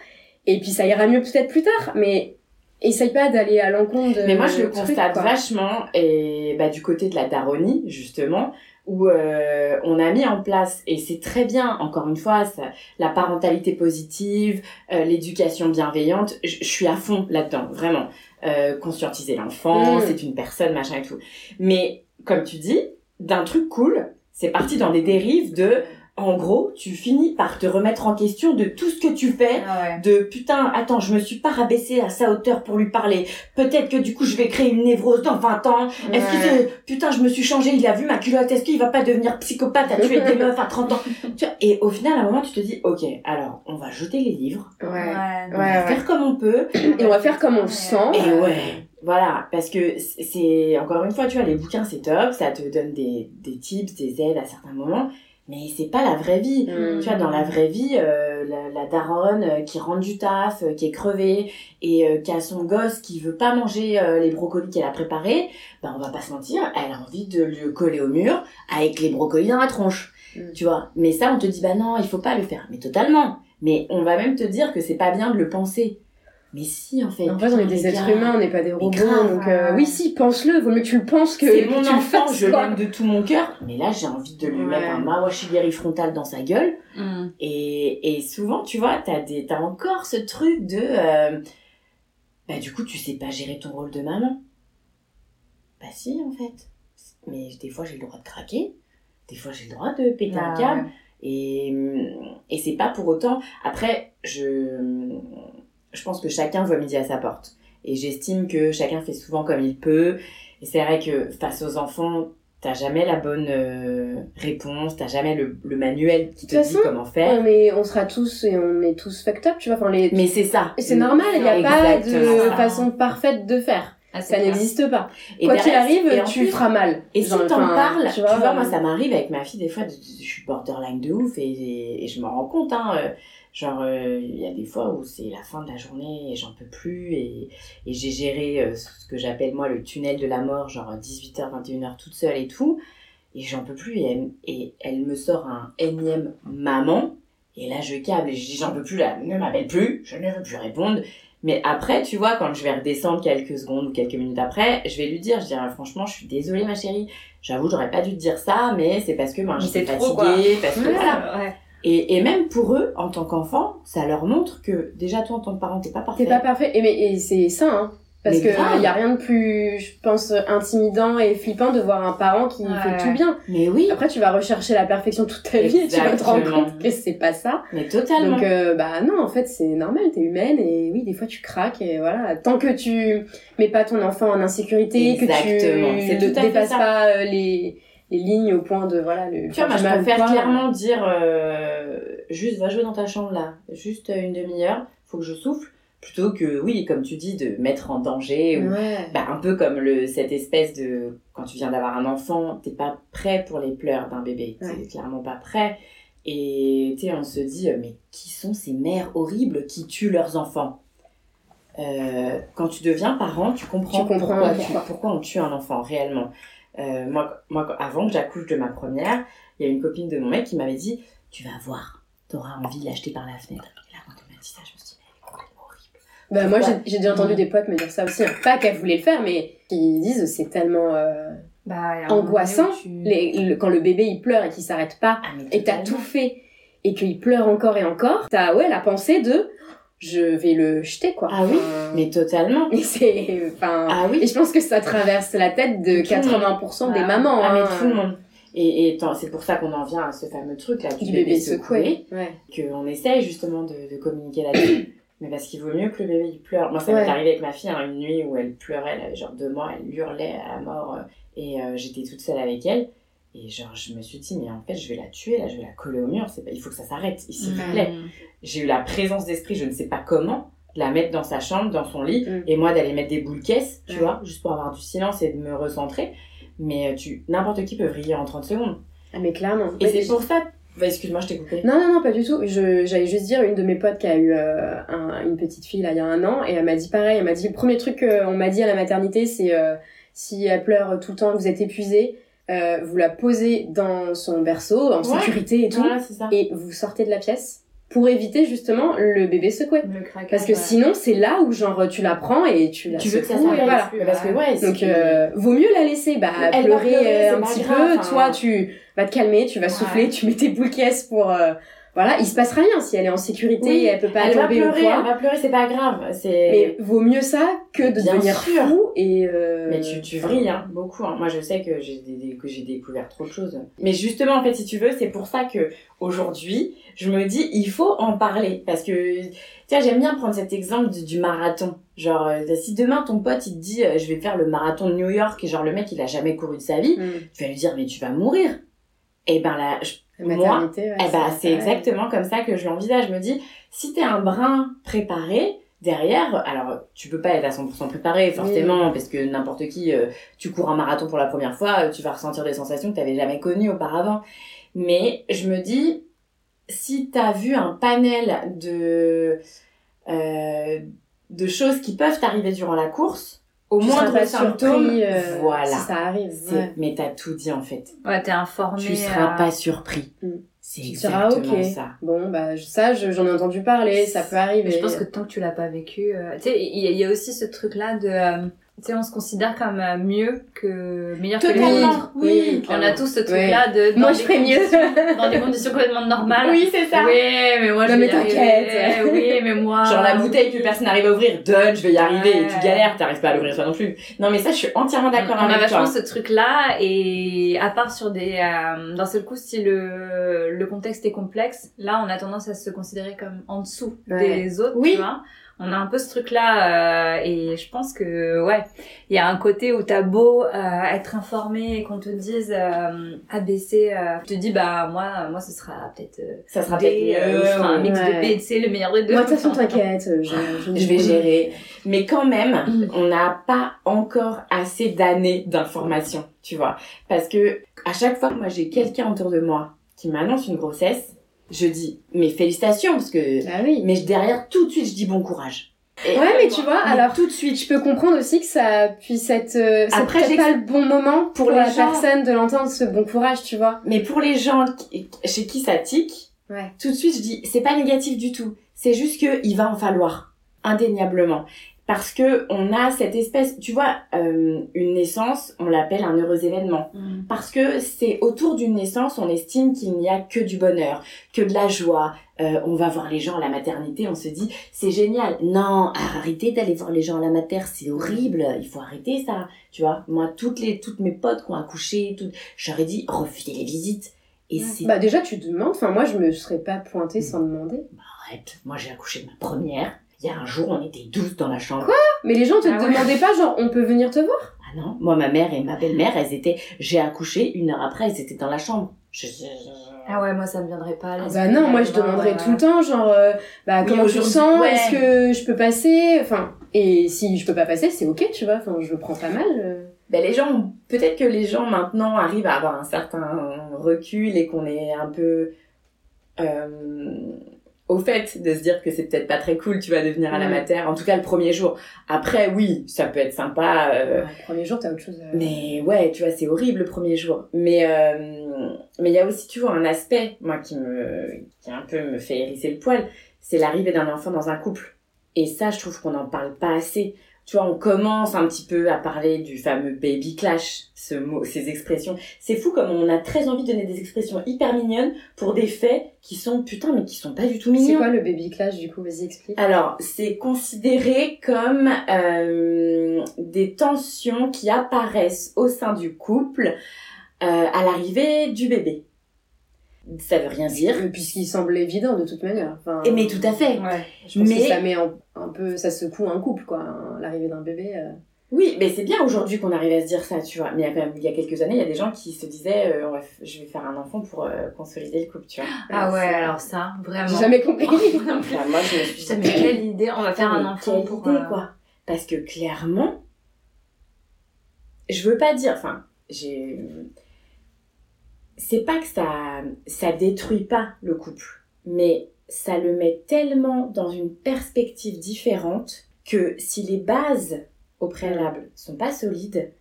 et puis ça ira mieux peut-être plus tard mais essaye pas d'aller à l'encontre de Mais moi, je le constate quoi. vachement, et bah, du côté de la daronie, justement, où euh, on a mis en place, et c'est très bien, encore une fois, ça, la parentalité positive, euh, l'éducation bienveillante, je je suis à fond là-dedans, vraiment. Euh, conscientiser l'enfant, Mm. c'est une personne, machin et tout. Mais, comme tu dis, d'un truc cool, c'est parti dans des dérives de, en gros, tu finis par te remettre en question de tout ce que tu fais, Ah ouais. de putain, attends, je me suis pas rabaissée à sa hauteur pour lui parler. Peut-être que du coup, je vais créer une névrose dans 20 ans. Est-ce que Ouais. putain, je me suis changée, il a vu ma culotte, est-ce qu'il va pas devenir psychopathe à tuer des <laughs> meufs à 30 ans? Tu vois, Et au final, à un moment, tu te dis, ok, alors, on va jeter les livres, ouais, on Ouais, va ouais. faire comme on peut, et on va faire comme on le sent. Et ouais, voilà, parce que c'est- c'est, encore une fois, tu vois, les bouquins, c'est top, ça te donne des, des tips, des aides à certains moments, mais c'est pas la vraie vie. Mm. Tu vois, dans la vraie vie, euh, la, la daronne euh, qui rentre du taf, euh, qui est crevée, et euh, qui a son gosse qui veut pas manger euh, les brocolis qu'elle a préparés, ben on va pas se mentir, elle a envie de le coller au mur avec les brocolis dans la tronche. Mm. Tu vois, mais ça, on te dit, bah non, il faut pas le faire. Mais totalement. Mais on va même te dire que c'est pas bien de le penser. Mais si, en fait. en fait on est des êtres humains on n'est pas des robots grave, donc euh, oui si pense-le vaut mieux que tu le penses que, que mon tu le enfant, fasses je quoi. l'aime de tout mon cœur, mais là j'ai envie de lui Ouais. mettre un mawashigiri frontal dans sa gueule. Mm. Et, et souvent, tu vois, t'as des, encore ce truc de, euh, bah du coup, tu sais pas gérer ton rôle de maman. Bah si, en fait. Mais des fois, j'ai le droit de craquer. Des fois, j'ai le droit de péter un Ah câble. ouais. Et, et c'est pas pour autant. Après, je, je pense que chacun voit midi à sa porte. Et j'estime que chacun fait souvent comme il peut. Et c'est vrai que face aux enfants, t'as jamais la bonne euh, réponse, t'as jamais le, le manuel qui te dit comment faire. on, est, on sera tous et on est tous fucked up tu vois enfin les Mais c'est ça. C'est normal, il n'y a pas de façon parfaite de faire. Ah, Ça n'existe pas. Et Quoi qu'il arrive, et tu plus- feras mal. Et si t'en parles, tu vois, moi euh, ça m'arrive avec ma fille des fois, je suis borderline de ouf et, et, et je m'en rends compte, hein. euh, Genre, euh, il y a des fois où c'est la fin de la journée et j'en peux plus et, et j'ai géré euh, ce que j'appelle moi le tunnel de la mort, genre 18h, 21h toute seule et tout. Et j'en peux plus et elle, et elle me sort un énième maman. Et là, je câble et je dis, j'en peux plus, là, ne m'appelle plus, je ne veux plus répondre. Mais après, tu vois, quand je vais redescendre quelques secondes ou quelques minutes après, je vais lui dire, je dirais, franchement, je suis désolée, ma chérie. J'avoue, j'aurais pas dû te dire ça, mais c'est parce que ben, j'étais fatiguée, parce que Ouais. voilà. Ouais. Et, et même pour eux, en tant qu'enfants, ça leur montre que déjà toi en tant que parent, t'es pas parfait. T'es pas parfait. Et, mais, et c'est ça, hein. Parce Mais que y a rien de plus, je pense, intimidant et flippant de voir un parent qui Ouais. fait tout bien. Mais oui, Après, tu vas rechercher la perfection toute ta vie et tu vas te rendre compte que c'est pas ça. mais totalement. Donc, euh, bah non, en fait, c'est normal, t'es humaine et oui, des fois tu craques et voilà. Tant que tu mets pas ton enfant en insécurité, Exactement, que tu ne dépasses pas euh, les, les lignes au point de, voilà, le. Tu vois, moi je préfère quoi. clairement dire euh, juste va jouer dans ta chambre là, juste une demi-heure, faut que je souffle, plutôt que oui, comme tu dis, de mettre en danger ou Ouais. bah, un peu comme le cette espèce de quand tu viens d'avoir un enfant, t'es pas prêt pour les pleurs d'un bébé, t'es Ouais. clairement pas prêt. Et tu sais, on se dit euh, mais qui sont ces mères horribles qui tuent leurs enfants? Euh, Quand tu deviens parent, tu comprends, Tu comprends pourquoi, pourquoi on tue un enfant réellement. Euh, moi, moi, avant que j'accouche de ma première, il y a une copine de mon mec qui m'avait dit tu vas voir, t'auras envie de l'acheter par la fenêtre. Et là, quand on m'a dit ça, je me suis dit, mais elle est complètement horrible. Bah, moi, j'ai déjà entendu Mm. des potes me dire ça aussi. hein. Pas qu'elles voulaient le faire, mais qui disent c'est tellement euh, Bah, angoissant. donné où tu- Les, le- quand le bébé il pleure et qu'il s'arrête pas Ah, et que t'as tout fait et qu'il pleure encore et encore, t'as ouais la pensée de je vais le jeter quoi. Ah oui, Mais totalement. et <laughs> c'est enfin Ah oui. et je pense que ça traverse la tête de Tout le monde. 80% des Ah. mamans. Ah, mais hein. tout le monde. Et, c'est pour ça qu'on en vient à ce fameux truc là du, du bébé secoué. Ouais. qu'on essaye justement de, de communiquer là-dessus. <coughs> Mais parce qu'il vaut mieux que le bébé il pleure. Moi, ça Ouais. m'est arrivé avec ma fille hein, une nuit où elle pleurait, elle avait genre deux mois, elle hurlait à la mort. euh, et euh, j'étais toute seule avec elle. Et genre, je me suis dit, mais en fait, je vais la tuer, là, je vais la coller au mur. Pas... Il faut que ça s'arrête, s'il vous plaît. J'ai eu la présence d'esprit, je ne sais pas comment, de la mettre dans sa chambre, dans son lit, Mm. et moi d'aller mettre des boules caisses, tu Ouais. vois, juste pour avoir du silence et de me recentrer. Mais euh, tu n'importe qui peut vriller en 30 secondes. Ah mais clairement. Et c'est pour ça. Bah, excuse-moi, je t'ai coupé. Non, non, non, pas du tout. Je, j'allais juste dire, une de mes potes qui a eu euh, un- une petite fille là, il y a un an, et elle m'a dit pareil, elle m'a dit, le premier truc qu'on m'a dit à la maternité, c'est euh, si elle pleure tout le temps, vous êtes épuisé, euh, vous la posez dans son berceau, en Ouais. sécurité et tout, Voilà, c'est ça. et vous sortez de la pièce pour éviter justement le bébé secoué. Le craquage, Parce que ouais. sinon, c'est là où genre tu la prends et tu la tu veux que ça secoues, et voilà. Parce que, ouais, Donc, euh, vaut mieux la laisser, bah, Elle pleurer, pleurer, euh, un petit grave, peu. Toi, tu vas te calmer, tu vas Ouais. souffler, tu mets tes boules pour, euh, voilà, il se passera rien si elle est en sécurité Oui, elle peut pas elle va tomber ou pleurer, quoi. elle va pleurer, c'est pas grave. C'est. Mais vaut mieux ça que de Bien devenir sûr. fou et, euh... Mais tu, tu vrilles, hein, beaucoup. Hein. Moi, je sais que j'ai des, des- que j'ai découvert trop de choses. Mais justement, en fait, si tu veux, c'est pour ça que aujourd'hui, je me dis, il faut en parler. Parce que, sais, j'aime bien prendre cet exemple du, du marathon. Genre, euh, si demain ton pote, il te dit, euh, je vais faire le marathon de New York, et genre, le mec, il a jamais couru de sa vie, Hmm. tu vas lui dire, mais tu vas mourir. Et ben là, je- moi, ouais, eh ben, c'est exactement comme ça que je l'envisage. Je me dis, si t'es un brin préparé, derrière, alors tu peux pas être à 100% préparé forcément, parce que n'importe qui, euh, tu cours un marathon pour la première fois, euh, tu vas ressentir des sensations que t'avais jamais connues auparavant. Mais je me dis, si t'as vu un panel de, euh, de choses qui peuvent t'arriver durant la course, au Tu moins seras pas symptômes, surpris euh, voilà. si ça arrive. C'est- ouais. Mais t'as tout dit en fait. Ouais, t'es informé. Tu seras euh, pas surpris. Mm. C'est exactement ok. ça. Bon, bah, ça, je- j'en ai entendu parler, ça peut arriver. Mais je pense que tant que tu l'as pas vécu, euh, tu sais, il y, y a aussi ce truc-là de, euh, tu sais, on se considère comme euh, mieux que meilleur que les Totalement, autres. oui. On a tous ce truc-là de dans Moi, des je ferais mieux. conditions- <laughs> dans des conditions complètement normales. Oui, c'est ça. Oui, mais moi Non, je mais vais y t'inquiète. arriver. Oui, mais moi. Genre la bouteille que personne n'arrive à ouvrir, donne, je vais y arriver, et tu galères, t'arrives pas à l'ouvrir toi non plus. Non mais ça, je suis entièrement d'accord on a avec vachement toi. ce truc-là, et à part sur des, euh, d'un seul coup, si le, le contexte est complexe, là, on a tendance à se considérer comme en dessous Ouais. des autres, Oui. tu vois. On a un peu ce truc-là, euh, et je pense que, ouais, il y a un côté où t'as beau euh, être informé et qu'on te dise euh, ABC, euh, tu te dis, bah, moi, moi, ce sera peut-être Ça sera peut-être mieux, un mix Ouais. de B et de C, le meilleur des deux. Moi, de toute façon, t'inquiète, je, je, je vais gérer. Mais quand même, Mm. on n'a pas encore assez d'années d'informations, tu vois. Parce que à chaque fois que moi j'ai quelqu'un autour de moi qui m'annonce une grossesse, je dis mes félicitations parce que Ah oui. mais derrière tout de suite je dis bon courage. Et- Ouais, mais tu vois, Mais alors tout de suite je peux comprendre aussi que ça puisse être, euh, c'est Après, j'ex- pas le bon moment pour, la gens. personne de l'entendre ce bon courage, tu vois. Mais pour les gens qui- chez qui ça tique, Ouais. tout de suite je dis c'est pas négatif du tout. C'est juste que il va en falloir indéniablement parce que on a cette espèce, tu vois, euh, une naissance, on l'appelle un heureux événement Mm. parce que c'est autour d'une naissance, on estime qu'il n'y a que du bonheur, que de la joie. Euh, on va voir les gens à la maternité, on se dit c'est génial. Non, arrêtez d'aller voir les gens à la mater, c'est horrible. Il faut arrêter ça. Tu vois, moi toutes les toutes mes potes qui ont accouché, toutes, j'aurais dit refusez les visites. Et c'est Bah déjà, tu demandes. Enfin, moi, je me serais pas pointée sans demander. arrête. Moi j'ai accouché de ma première. Il y a un jour, on était 12 dans la chambre. Mais les gens te Ah ouais. demandaient pas, genre, on peut venir te voir? Ah non, moi ma mère et ma belle-mère, elles étaient. J'ai accouché une heure après, elles étaient dans la chambre. Je- je- Ah ouais, moi, ça me viendrait pas l'esprit. Bah non, moi, je demanderais ouais. tout le temps, genre, euh, bah Oui, comment tu te aujourd'hui, sens? ouais. Est-ce que je peux passer? Enfin, et si je peux pas passer, c'est ok, tu vois. Enfin, je le prends pas mal. euh. Ben les gens, peut-être que les gens maintenant arrivent à avoir un certain recul et qu'on est un peu, euh, au fait de se dire que c'est peut-être pas très cool, tu vas devenir à la mater. En tout cas, le premier jour. Après, oui, ça peut être sympa. euh, Ouais, le premier jour, t'as autre chose. à- mais ouais, tu vois, c'est horrible le premier jour. Mais euh, mais il y a aussi, tu vois, un aspect, moi, qui me, qui un peu me fait hérisser le poil, c'est l'arrivée d'un enfant dans un couple. Et ça, je trouve qu'on n'en parle pas assez. Tu vois, on commence un petit peu à parler du fameux baby clash, ce mot, ces expressions. C'est fou comme on a très envie de donner des expressions hyper mignonnes pour des faits qui sont, putain, mais qui sont pas du tout C'est mignons. quoi le baby clash du coup? Vas-y, explique. Alors, c'est considéré comme euh, des tensions qui apparaissent au sein du couple euh, à l'arrivée du bébé. Ça veut rien dire. Puisqu'il semble évident de toute manière. Enfin, Et mais tout à fait. Ouais. Je pense Mais- que ça met en- un peu, ça secoue un couple quoi. hein, L'arrivée d'un bébé. euh. Oui, mais c'est bien aujourd'hui qu'on arrive à se dire ça, tu vois. Mais il y a quand même, il y a quelques années, il y a des gens qui se disaient, euh, je vais faire un enfant pour euh, consolider le couple, tu vois. Ah ouais, C'est- alors ça, vraiment. J'ai jamais compris. non plus. <laughs> Enfin, moi, je me suis mais quelle idée, on va faire un enfant pour... idée, quoi. Parce que clairement, je veux pas dire, enfin, j'ai, c'est pas que ça, ça détruit pas le couple, mais ça le met tellement dans une perspective différente que si les bases au préalable sont pas solides,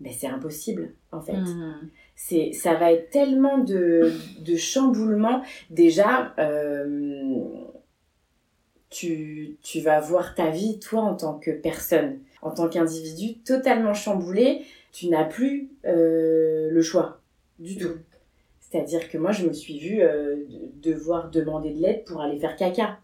ben c'est impossible en fait. Hmm. c'est ça va être tellement de, de chamboulement. Déjà euh, tu, tu vas voir ta vie toi en tant que personne. En tant qu'individu totalement chamboulé tu n'as plus euh, le choix du tout c'est à dire que moi je me suis vue euh, de- devoir demander de l'aide pour aller faire caca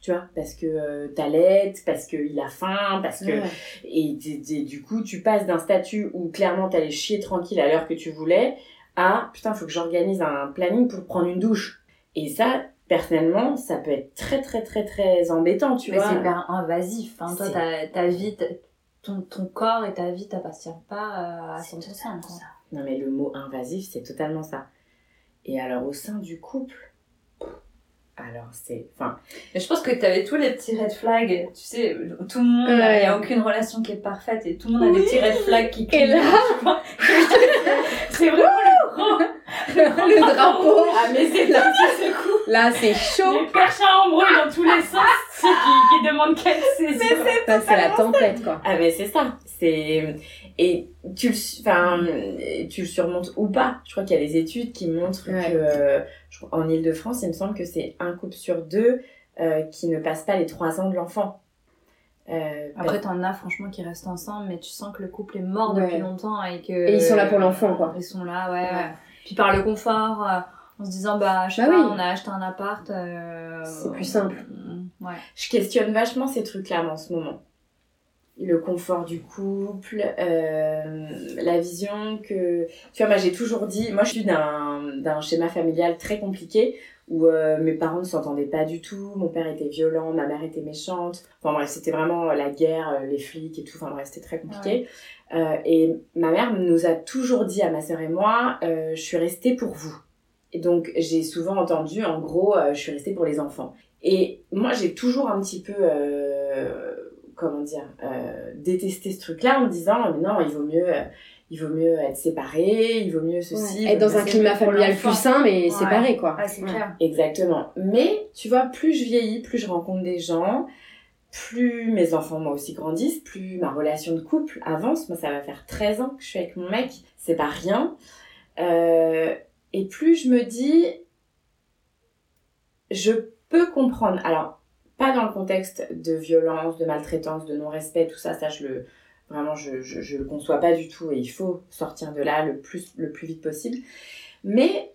tu vois parce que euh, t'allaites parce qu'il a faim parce que Ouais. et d- d- du coup, tu passes d'un statut où clairement t'allais chier tranquille à l'heure que tu voulais à putain, faut que j'organise un planning pour prendre une douche. Et ça, personnellement, ça peut être très très très très embêtant, tu Mais vois. c'est hyper invasif. Hein. Toi, ta, ta vie, ton, ton corps et ta vie t'appartiennent pas euh, à C'est 100%. totalement quoi. ça. Non mais le mot invasif, c'est totalement ça. Et alors au sein du couple, alors c'est, enfin, Mais je pense que t'avais tous les petits red flags. Tu sais, tout le monde, il Ouais. n'y a aucune relation qui est parfaite et tout le monde a des Oui. petits red flags qui clignotent. là- tu <laughs> c'est vraiment le grand, le drapeau. ah mais c'est là. Là, c'est chaud. les perches à embrouille dans tous les sens, <laughs> ceux qui, qui demandent qu'elle saisie. Ça, c'est la tempête quoi. Ah mais c'est ça, c'est et tu le, enfin, tu le surmontes ou pas. Je crois qu'il y a des études qui montrent Ouais. que euh, je crois- en Île-de-France, il me semble que c'est un couple sur deux euh, qui ne passe pas les trois ans de l'enfant. Euh, Après, t'en as franchement qui restent ensemble, mais tu sens que le couple est mort Ouais. depuis longtemps et que. Et ils sont là pour l'enfant, quoi. Ils sont là, ouais. Ouais. ouais. Puis par le confort, euh, en se disant, bah, je sais Bah pas, oui. on a acheté un appart. euh, C'est plus simple. euh, Ouais. je questionne vachement ces trucs-là en ce moment. Le confort du couple, euh, la vision que... Tu vois, moi j'ai toujours dit, moi je suis d'un d'un schéma familial très compliqué où euh, mes parents ne s'entendaient pas du tout, mon père était violent, ma mère était méchante, enfin bref, c'était vraiment la guerre, euh, les flics et tout, enfin bref, c'était très compliqué. Euh, et ma mère nous a toujours dit à ma sœur et moi, euh, je suis restée pour vous. Et donc j'ai souvent entendu, en gros, euh, je suis restée pour les enfants. Et moi, j'ai toujours un petit peu, euh, comment dire, euh, détesté ce truc-là en me disant, mais non, il vaut mieux, euh, il vaut mieux être séparé, il vaut mieux ceci. Être dans un climat familial plus sain, mais Ouais. séparé quoi. Ah, c'est Ouais. clair. Exactement. Mais tu vois, plus je vieillis, plus je rencontre des gens, plus mes enfants moi aussi grandissent, plus ma relation de couple avance. Moi, ça va faire 13 ans que je suis avec mon mec, c'est pas rien. Euh, et plus je me dis, je peux comprendre. Alors, pas dans le contexte de violence, de maltraitance, de non-respect, tout ça, ça je le vraiment je, je, le conçois pas du tout et il faut sortir de là le plus le plus vite possible. Mais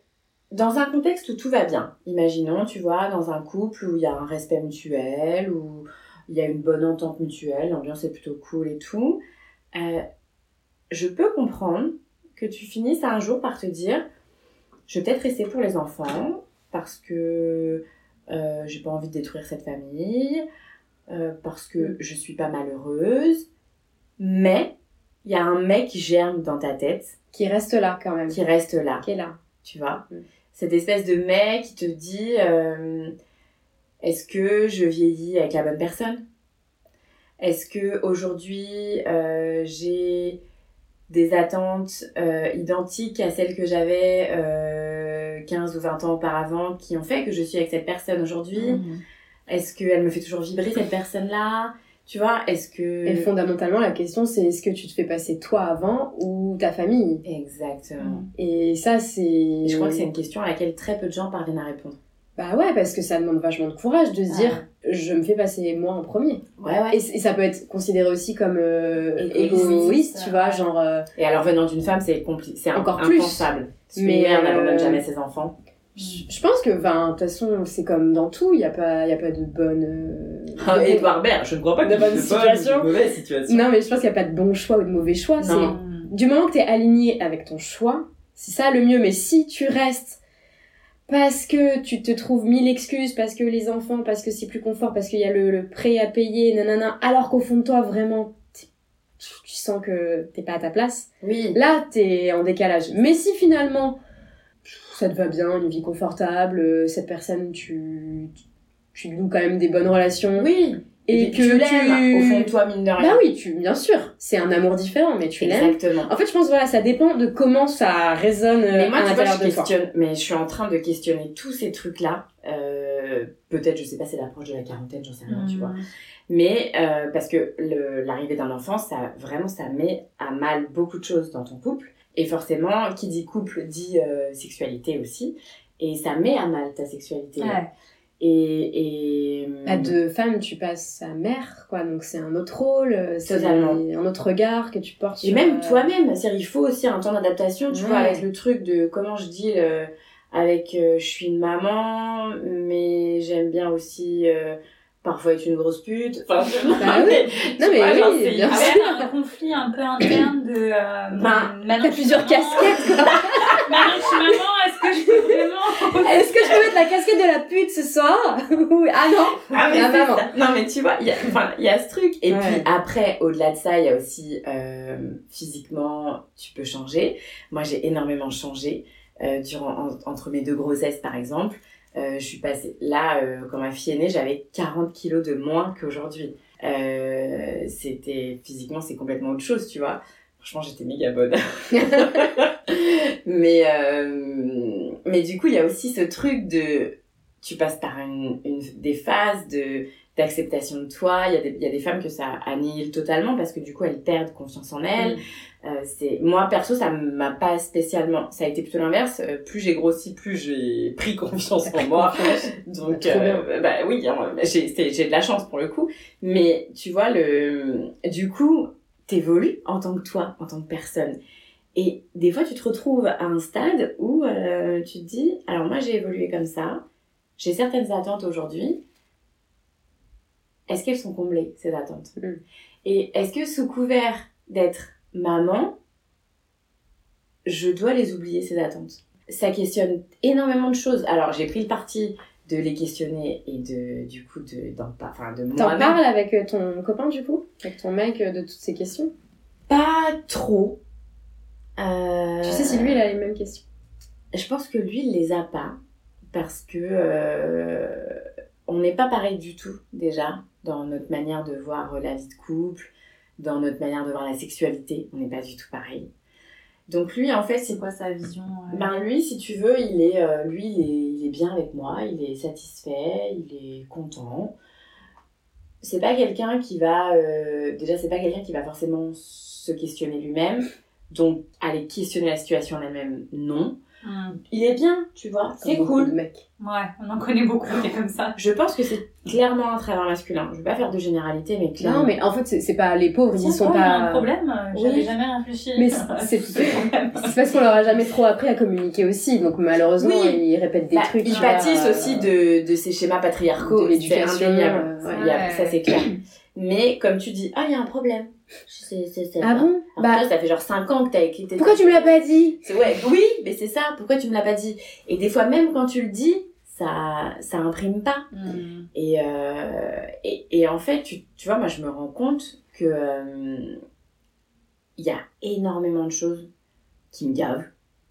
dans un contexte où tout va bien, imaginons, tu vois, dans un couple où il y a un respect mutuel, où il y a une bonne entente mutuelle, l'ambiance est plutôt cool et tout, euh, je peux comprendre que tu finisses un jour par te dire, je vais peut-être rester pour les enfants, parce que euh, j'ai pas envie de détruire cette famille, euh, parce que je suis pas malheureuse, mais il y a un mec qui germe dans ta tête, Qui reste là quand même. qui reste là Qui est là. tu vois? Mm. Cette espèce de mec qui te dit euh, est-ce que je vieillis avec la bonne personne? Est-ce que aujourd'hui euh, j'ai des attentes euh, identiques à celles que j'avais euh, 15 ou 20 ans auparavant qui ont fait que je suis avec cette personne aujourd'hui? Mhm. Est-ce qu'elle me fait toujours vibrer cette personne-là? Tu vois, est-ce que... Et fondamentalement, la question, c'est est-ce que tu te fais passer toi avant ou ta famille? Exactement. Et ça, c'est. Et je crois que c'est une question à laquelle très peu de gens parviennent à répondre. Bah ouais, parce que ça demande vachement de courage de se Ah. dire je me fais passer moi en premier. Ouais, ouais. Et, ça peut être considéré aussi comme euh, Égoïste, égoïste, tu vois, genre. euh, Et alors venant d'une femme, c'est compli- c'est Encore plus. impensable. Parce Mais, mère n'abandonne euh, jamais ses enfants. je je pense que, enfin, de toute façon, c'est comme dans tout, il n'y a, pas- y a pas de bonne. Euh, Ah, Edouard Baird, je ne crois pas bonne situation. de mauvaise situation. Non, mais je pense qu'il n'y a pas de bon choix ou de mauvais choix. C'est du moment que tu es aligné avec ton choix, c'est ça le mieux. Mais si tu restes parce que tu te trouves mille excuses, parce que les enfants, parce que c'est plus confort, parce qu'il y a le, le prêt à payer, nanana, alors qu'au fond de toi, vraiment, tu sens que t'es pas à ta place, Oui. là, t'es en décalage. Mais si finalement, ça te va bien, une vie confortable, euh, cette personne, tu, tu lui noues quand même des bonnes relations, Oui. et que tu l'aimes, au fond de toi, mine de rien. Bah oui, tu, bien sûr, c'est un amour différent, mais tu l'aimes. Exactement. En fait, je pense voilà, ça dépend de comment ça résonne euh, Mais moi, à l'intérieur de toi. mais je suis en train de questionner tous ces trucs-là. Euh, Peut-être, je sais pas, c'est l'approche de la quarantaine, j'en sais rien, tu vois. Mais euh, parce que le- l'arrivée d'un enfant, ça vraiment, ça met à mal beaucoup de choses dans ton couple. Et forcément, qui dit couple dit euh, sexualité aussi. Et ça met à mal ta sexualité. Ouais. Et, et À deux femmes, tu passes à mère, quoi, donc c'est un autre rôle, euh, c'est un autre regard que tu portes Et sur, même euh, toi-même, c'est-à-dire il faut aussi un temps d'adaptation, tu Ouais. vois, avec le truc de comment je dis le- avec euh, je suis une maman, mais j'aime bien aussi euh, parfois être une grosse pute. Enfin, Bah <laughs> oui. Non, mais vois, oui, bien hyper- sûr. un conflit un peu interne de. Euh, Bah, T'as plusieurs casquettes, quoi. <laughs> Je suis maman, est-ce que je peux <laughs> vraiment. Est-ce que je peux mettre la casquette de la pute ce soir. <laughs> Ah non Ah, mais Ah, c'est maman. ça. Non, mais tu vois, il y a, y a ce truc. Et Ouais. puis après, au-delà de ça, il y a aussi euh, physiquement, tu peux changer. Moi, j'ai énormément changé euh, durant en- entre mes deux grossesses, par exemple. Euh, je suis passée là quand ma fille est née, j'avais 40 kilos de moins qu'aujourd'hui. C'était physiquement, c'est complètement autre chose, tu vois. Franchement, j'étais méga bonne. <laughs> mais euh, mais du coup, il y a aussi ce truc de tu passes par une, une des phases de d'acceptation de toi. Il y, a des, il y a des femmes que ça annihile totalement parce que du coup elles perdent confiance en elles. Euh, c'est moi perso ça m'a pas spécialement. Ça a été plutôt l'inverse. Euh, Plus j'ai grossi, plus j'ai pris confiance en moi. <laughs> Donc euh, bah oui, hein, j'ai c'est- j'ai de la chance pour le coup. Mais tu vois le du coup t'évolues en tant que toi, en tant que personne. Et des fois, tu te retrouves à un stade où euh, tu te dis, alors moi j'ai évolué comme ça, j'ai certaines attentes aujourd'hui. Est-ce qu'elles sont comblées, ces attentes? Mm. Et est-ce que sous couvert d'être maman, je dois les oublier, ces attentes? Ça questionne énormément de choses. Alors j'ai pris le parti de les questionner et de du coup de d'en enfin de T'en parles avec ton copain, du coup? Avec ton mec euh, de toutes ces questions? Pas trop Euh, Tu sais si lui, il a les mêmes questions Je pense que lui, il les a pas. Parce que euh, on n'est pas pareil du tout, déjà, dans notre manière de voir la vie de couple, dans notre manière de voir la sexualité. On n'est pas du tout pareil. Donc lui, en fait, c'est quoi sa vision euh, ben lui, si tu veux, il est, euh, lui, il est, il est bien avec moi, il est satisfait, il est content. C'est pas quelqu'un qui va, euh, déjà, c'est pas quelqu'un qui va forcément se questionner lui-même. Donc, aller questionner la situation en elle-même, non. hmm. Il est bien, tu vois, c'est cool. mecs. Ouais, on en connaît beaucoup qui est comme ça. Je pense que c'est clairement un travers masculin. Je vais pas faire de généralité, mais clairement. Non, mais en fait, c'est- c'est pas les pauvres, ils y sont Tiens, toi, il y a pas. un problème, euh, j'avais Oui. jamais réfléchi. Mais <laughs> c'est- parce qu'on leur a jamais trop appris à communiquer aussi, donc malheureusement, Oui. ils répètent des Bah, trucs. ils pâtissent euh, aussi de, de ces schémas patriarcaux. de l'éducation, euh, ouais. Ouais. Ça, c'est clair. Mais comme tu dis, ah, il y a un problème. C'est, c'est, c'est Ah pas- bon Alors Bah, toi, ça fait genre 5 ans que t'as écrit tes pourquoi tu me l'as pas dit? C'est ouais, oui, mais c'est ça. Pourquoi tu me l'as pas dit? Et des fois, même quand tu le dis, ça, ça imprime pas. Hmm. Et, euh, et, et en fait, tu, tu vois, moi, je me rends compte que euh, il y a énormément de choses qui me gavent,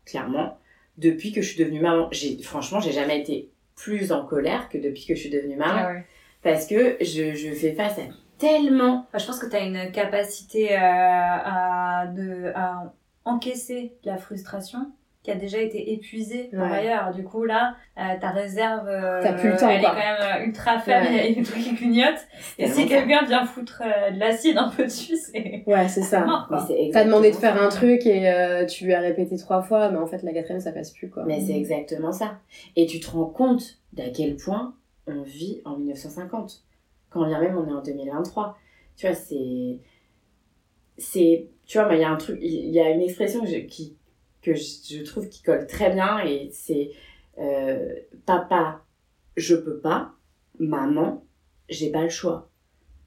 clairement, depuis que je suis devenue maman. J'ai, franchement, j'ai jamais été plus en colère que depuis que je suis devenue maman, Ah ouais. parce que je, je fais face à tellement. Enfin, je pense que tu as une capacité euh, à, de, à encaisser la frustration qui a déjà été épuisé par Ouais. ailleurs. Du coup, là, euh, ta réserve, euh, T'as plus le temps, elle quoi. est quand même euh, ultra faible, Ouais. il y a des trucs qui clignotent. Et si quelqu'un vient foutre euh, de l'acide un peu dessus, c'est Ouais, c'est ça. mort, Mais quoi. c'est T'as demandé de faire un truc et euh, tu lui as répété trois fois, mais en fait, la quatrième, ça passe plus, quoi. Mais c'est exactement ça. Et tu te rends compte d'à quel point on vit en 1950. Quand bien même on est en 2023. Tu vois, c'est. C'est. Tu vois, il y a un truc. Il y a une expression que je, qui, que je, je trouve qui colle très bien et c'est. euh, papa, je peux pas. Maman, j'ai pas le choix.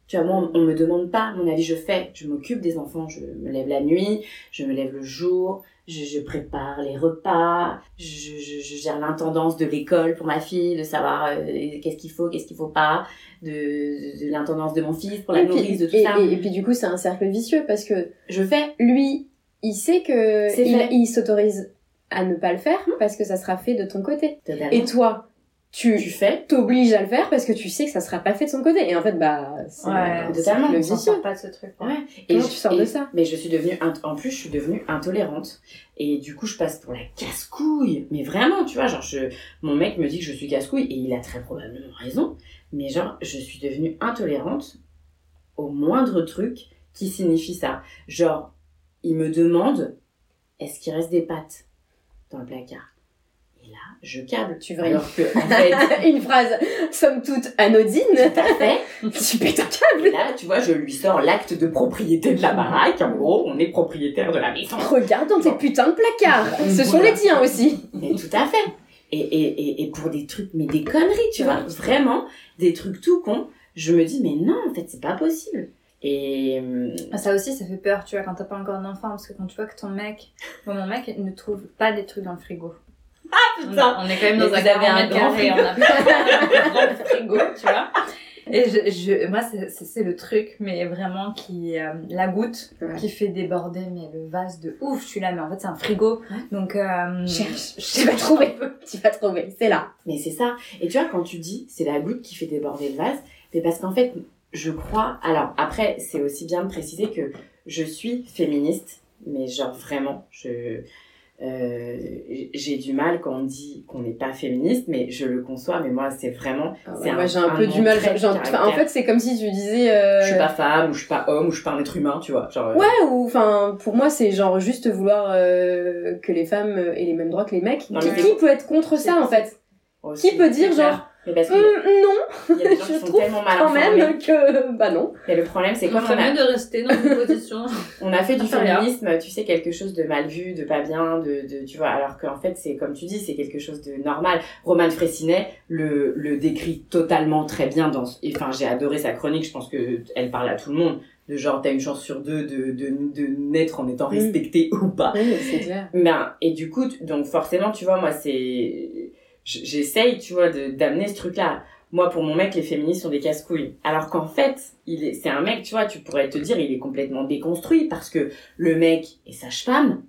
Tu vois, moi, on, on me demande pas mon avis, je fais. Je m'occupe des enfants, je me lève la nuit, je me lève le jour, je, je prépare les repas, je, je, je gère l'intendance de l'école pour ma fille, de savoir euh, qu'est-ce qu'il faut, qu'est-ce qu'il faut pas, de, de, de l'intendance de mon fils pour la Et puis- nourrice, de tout et, ça. et- et puis du coup, c'est un cercle vicieux parce que Je fais. lui, il sait que il, s'autorise à ne pas le faire parce que ça sera fait de ton côté. Totalement. Et toi, tu tu fais. t'obliges à le faire parce que tu sais que ça sera pas fait de son côté. Et en fait, bah, c'est Ouais, totalement, s'en vicieux. pas de ce truc. Ouais. Comment je- tu sors de ça? Mais je suis devenue, en plus, je suis devenue intolérante. Et du coup, je passe pour la casse-couille. Mais vraiment, tu vois, genre, je, mon mec me dit que je suis casse-couille et il a très probablement raison. Mais genre, je suis devenue intolérante au moindre truc qui signifie ça. Genre, il me demande, est-ce qu'il reste des pâtes dans le placard? Et là, je câble. Tu vrilles. Alors que, en fait, <laughs> Une phrase, somme toute anodine, tout à fait, <laughs> tu pètes un câble. Et là, tu vois, je lui sors l'acte de propriété de la baraque. En gros, on est propriétaire de la maison. Regarde dans tes putains de placards. Ce sont Voilà. les tiens aussi. Mais tout à fait. Et, et, et, et pour des trucs, mais des conneries, tu vois, vraiment, des trucs tout cons, je me dis, mais non, en fait, c'est pas possible. Et euh, Ah, Ça aussi, ça fait peur, tu vois, quand t'as pas encore d'enfant, parce que quand tu vois que ton mec, mon mec ne trouve pas des trucs dans le frigo. On, putain. on est quand même dans un 40 un grand carrés, <laughs> on a un grand frigo, tu vois. Et je, je, moi, c'est- c'est c'est le truc, mais vraiment qui, euh, la goutte Ouais. qui fait déborder, mais le vase de ouf, tu l'as, mais en fait, c'est un frigo. Donc, euh, Cherche. je Tu vas trouver. <laughs> Tu vas trouver. C'est là. Mais c'est ça. Et tu vois, quand tu dis, c'est la goutte qui fait déborder le vase, mais parce qu'en fait, je crois. Alors, après, c'est aussi bien de préciser que je suis féministe, mais genre vraiment, je. Euh, j'ai du mal quand on dit qu'on n'est pas féministe, mais je le conçois, mais moi, c'est vraiment. Ah moi, j'ai un, peu du mal. genre- en fait, c'est comme si tu disais. euh, je suis pas femme, ou je suis pas homme, ou je suis pas un être humain, tu vois. Genre, euh, Ouais, ou enfin, pour moi, c'est genre juste vouloir euh, que les femmes aient les mêmes droits que les mecs. Non, qui, peut être contre ça, en fait? Aussi, Qui peut dire, genre, Mais parce qu'il Non, y a des gens <laughs> je qui sont trouve tellement mal quand informés. même que. Bah non. Et le problème, c'est Il comme on a, mieux de rester dans une position. <laughs> on a fait du féminisme, tu sais, quelque chose de mal vu, de pas bien, de, de tu vois, alors qu'en fait, c'est comme tu dis, c'est quelque chose de normal. Romane Fressinet le, le décrit totalement très bien dans, et, enfin, j'ai adoré sa chronique, je pense que elle parle à tout le monde, de genre, t'as une chance sur deux de, de, de naître en étant Mm. respecté ou pas. Oui, c'est clair. Ben, et du coup, donc forcément, tu vois, moi, c'est. J'essaye, tu vois, de- d'amener ce truc-là. Moi, pour mon mec, les féministes sont des casse-couilles. Alors qu'en fait, il est, c'est un mec, tu vois, tu pourrais te dire, il est complètement déconstruit parce que le mec est sage-femme.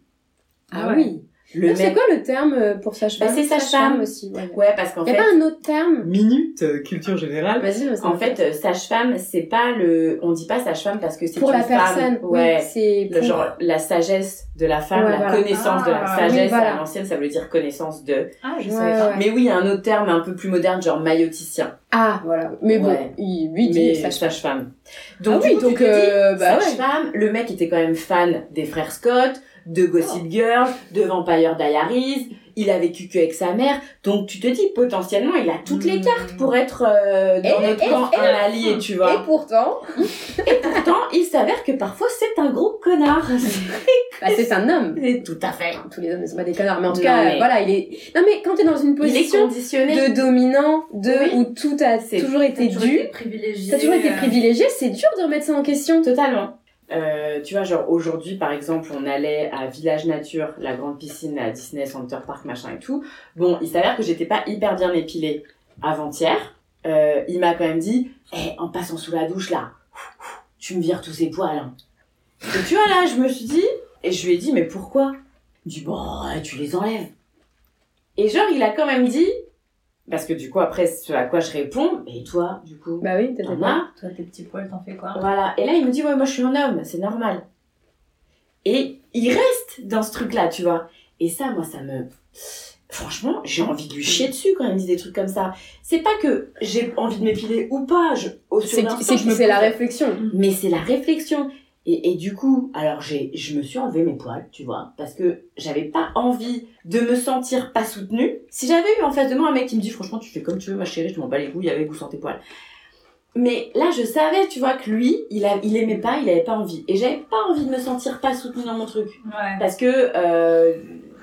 Ah ouais. oui. Le Ah, C'est quoi le terme euh, pour sage-femme Bah, c'est sage-femme. aussi. Ouais. Ouais, parce qu'en Y a fait. pas un autre terme? Minute euh, culture générale. Vas-y, En fait, euh, sage-femme, c'est pas le. On dit pas sage-femme parce que c'est pour une la femme. personne, Ouais. oui, c'est Le pour- genre la sagesse de la femme, Ouais, la voilà. connaissance de la Ah, sagesse oui, voilà. à l'ancienne, ça veut dire connaissance de. Ah, je Ouais, savais pas. Mais oui, il y a un autre terme un peu plus moderne, genre mailloticien. Ah, voilà. Mais bon, Ouais. il, lui, mais dit sage-femme. Ah Donc, oui, euh, bah ouais. sage-femme, le mec était quand même fan des frères Scott, de Gossip Girl, de Vampire Diaries, il a vécu que avec sa mère, donc tu te dis, potentiellement, il a toutes les Hmm. cartes pour être euh, dans Et- notre et- camp et- un allié, tu vois. Et pourtant, Et pourtant, il s'avère que parfois, c'est un gros connard. <laughs> bah, c'est un homme. C'est tout à fait. Tous les hommes ne sont pas des connards, mais en tout Non, cas, mais- voilà, il est. Non, mais quand t'es dans une position conditionné. de dominant, de Oui. où tout a toujours été dû, été privilégié. t'as toujours été euh, privilégié, c'est dur de remettre ça en question. Totalement. Euh, tu vois, genre aujourd'hui, par exemple, on allait à Village Nature, la grande piscine à Disney Center Park, machin et tout. Bon, il s'avère que j'étais pas hyper bien épilée avant-hier. Euh, il m'a quand même dit, Eh, en passant sous la douche là, tu me vires tous ces poils. hein. Et tu vois là, je me suis dit, et je lui ai dit, mais pourquoi Il dit, bon, tu les enlèves. Et genre, il a quand même dit, parce que du coup, après, ce à quoi je réponds, et toi, du coup, Bah oui, t'en as Toi, tes petits poils, t'en fais quoi voilà. Et là, il me dit, ouais, moi, je suis un homme, c'est normal. Et il reste dans ce truc-là, tu vois. Et ça, moi, ça me... Franchement, j'ai envie de lui chier dessus quand il me dit des trucs comme ça. C'est pas que j'ai envie de m'épiler ou pas. Je, C'est l'instant, c'est- je me c'est la réflexion. mais c'est la réflexion. Et, et du coup, alors j'ai, je me suis enlevé mes poils, tu vois, parce que j'avais pas envie de me sentir pas soutenue. Si j'avais eu en face de moi un mec qui me dit franchement tu fais comme tu veux ma chérie, je m'en bats les couilles avec ou sans tes poils. Mais là je savais, tu vois, que lui, il, a, il aimait pas, il avait pas envie. Et j'avais pas envie de me sentir pas soutenue dans mon truc. Ouais. Parce que, euh,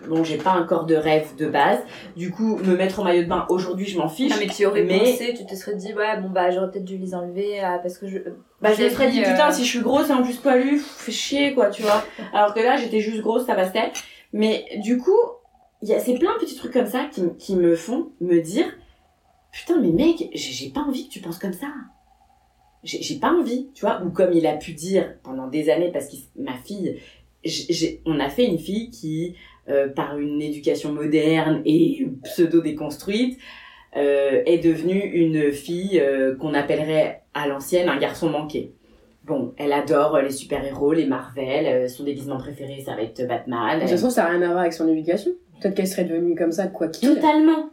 bon, j'ai pas un corps de rêve de base. Du coup, me mettre en maillot de bain aujourd'hui, je m'en fiche. Non, mais tu aurais Mais- pensé, tu te serais dit, ouais, bon, bah, j'aurais peut-être dû les enlever euh, parce que je. Bah, je me serais dit, putain, euh, si je suis grosse et en plus poilue, fait chier, quoi, tu vois. Alors que là, j'étais juste grosse, ça passait. Mais du coup, il y a, c'est plein de petits trucs comme ça qui, qui me font me dire, putain, mais mec, j'ai pas envie que tu penses comme ça. J'ai pas envie, tu vois. Ou comme il a pu dire pendant des années, parce que ma fille, on a fait une fille qui, euh, par une éducation moderne et pseudo-déconstruite, euh, est devenue une fille euh, qu'on appellerait à l'ancienne un garçon manqué. Bon, elle adore les super-héros, les Marvel, son déguisement préféré ça va être Batman. De toute façon, ça n'a rien à voir avec son éducation. Peut-être qu'elle serait devenue comme ça, quoi qu'il. Totalement.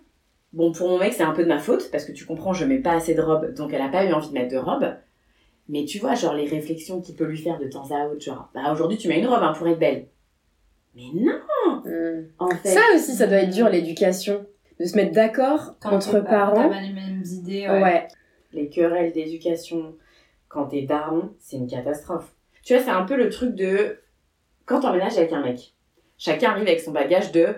Bon, pour mon mec, c'est un peu de ma faute, parce que tu comprends, je mets pas assez de robe, donc elle a pas eu envie de mettre de robe. Mais tu vois, genre les réflexions qu'il peut lui faire de temps à autre, genre, bah aujourd'hui tu mets une robe hein, pour être belle. Mais non, En fait. Ça aussi, ça doit être dur, l'éducation. De se mettre d'accord entre parents. Pas les mêmes idées, Ouais. ouais. les querelles d'éducation quand t'es daron, c'est une catastrophe. Tu vois, c'est un peu le truc de quand t'emménages avec un mec. Chacun arrive avec son bagage de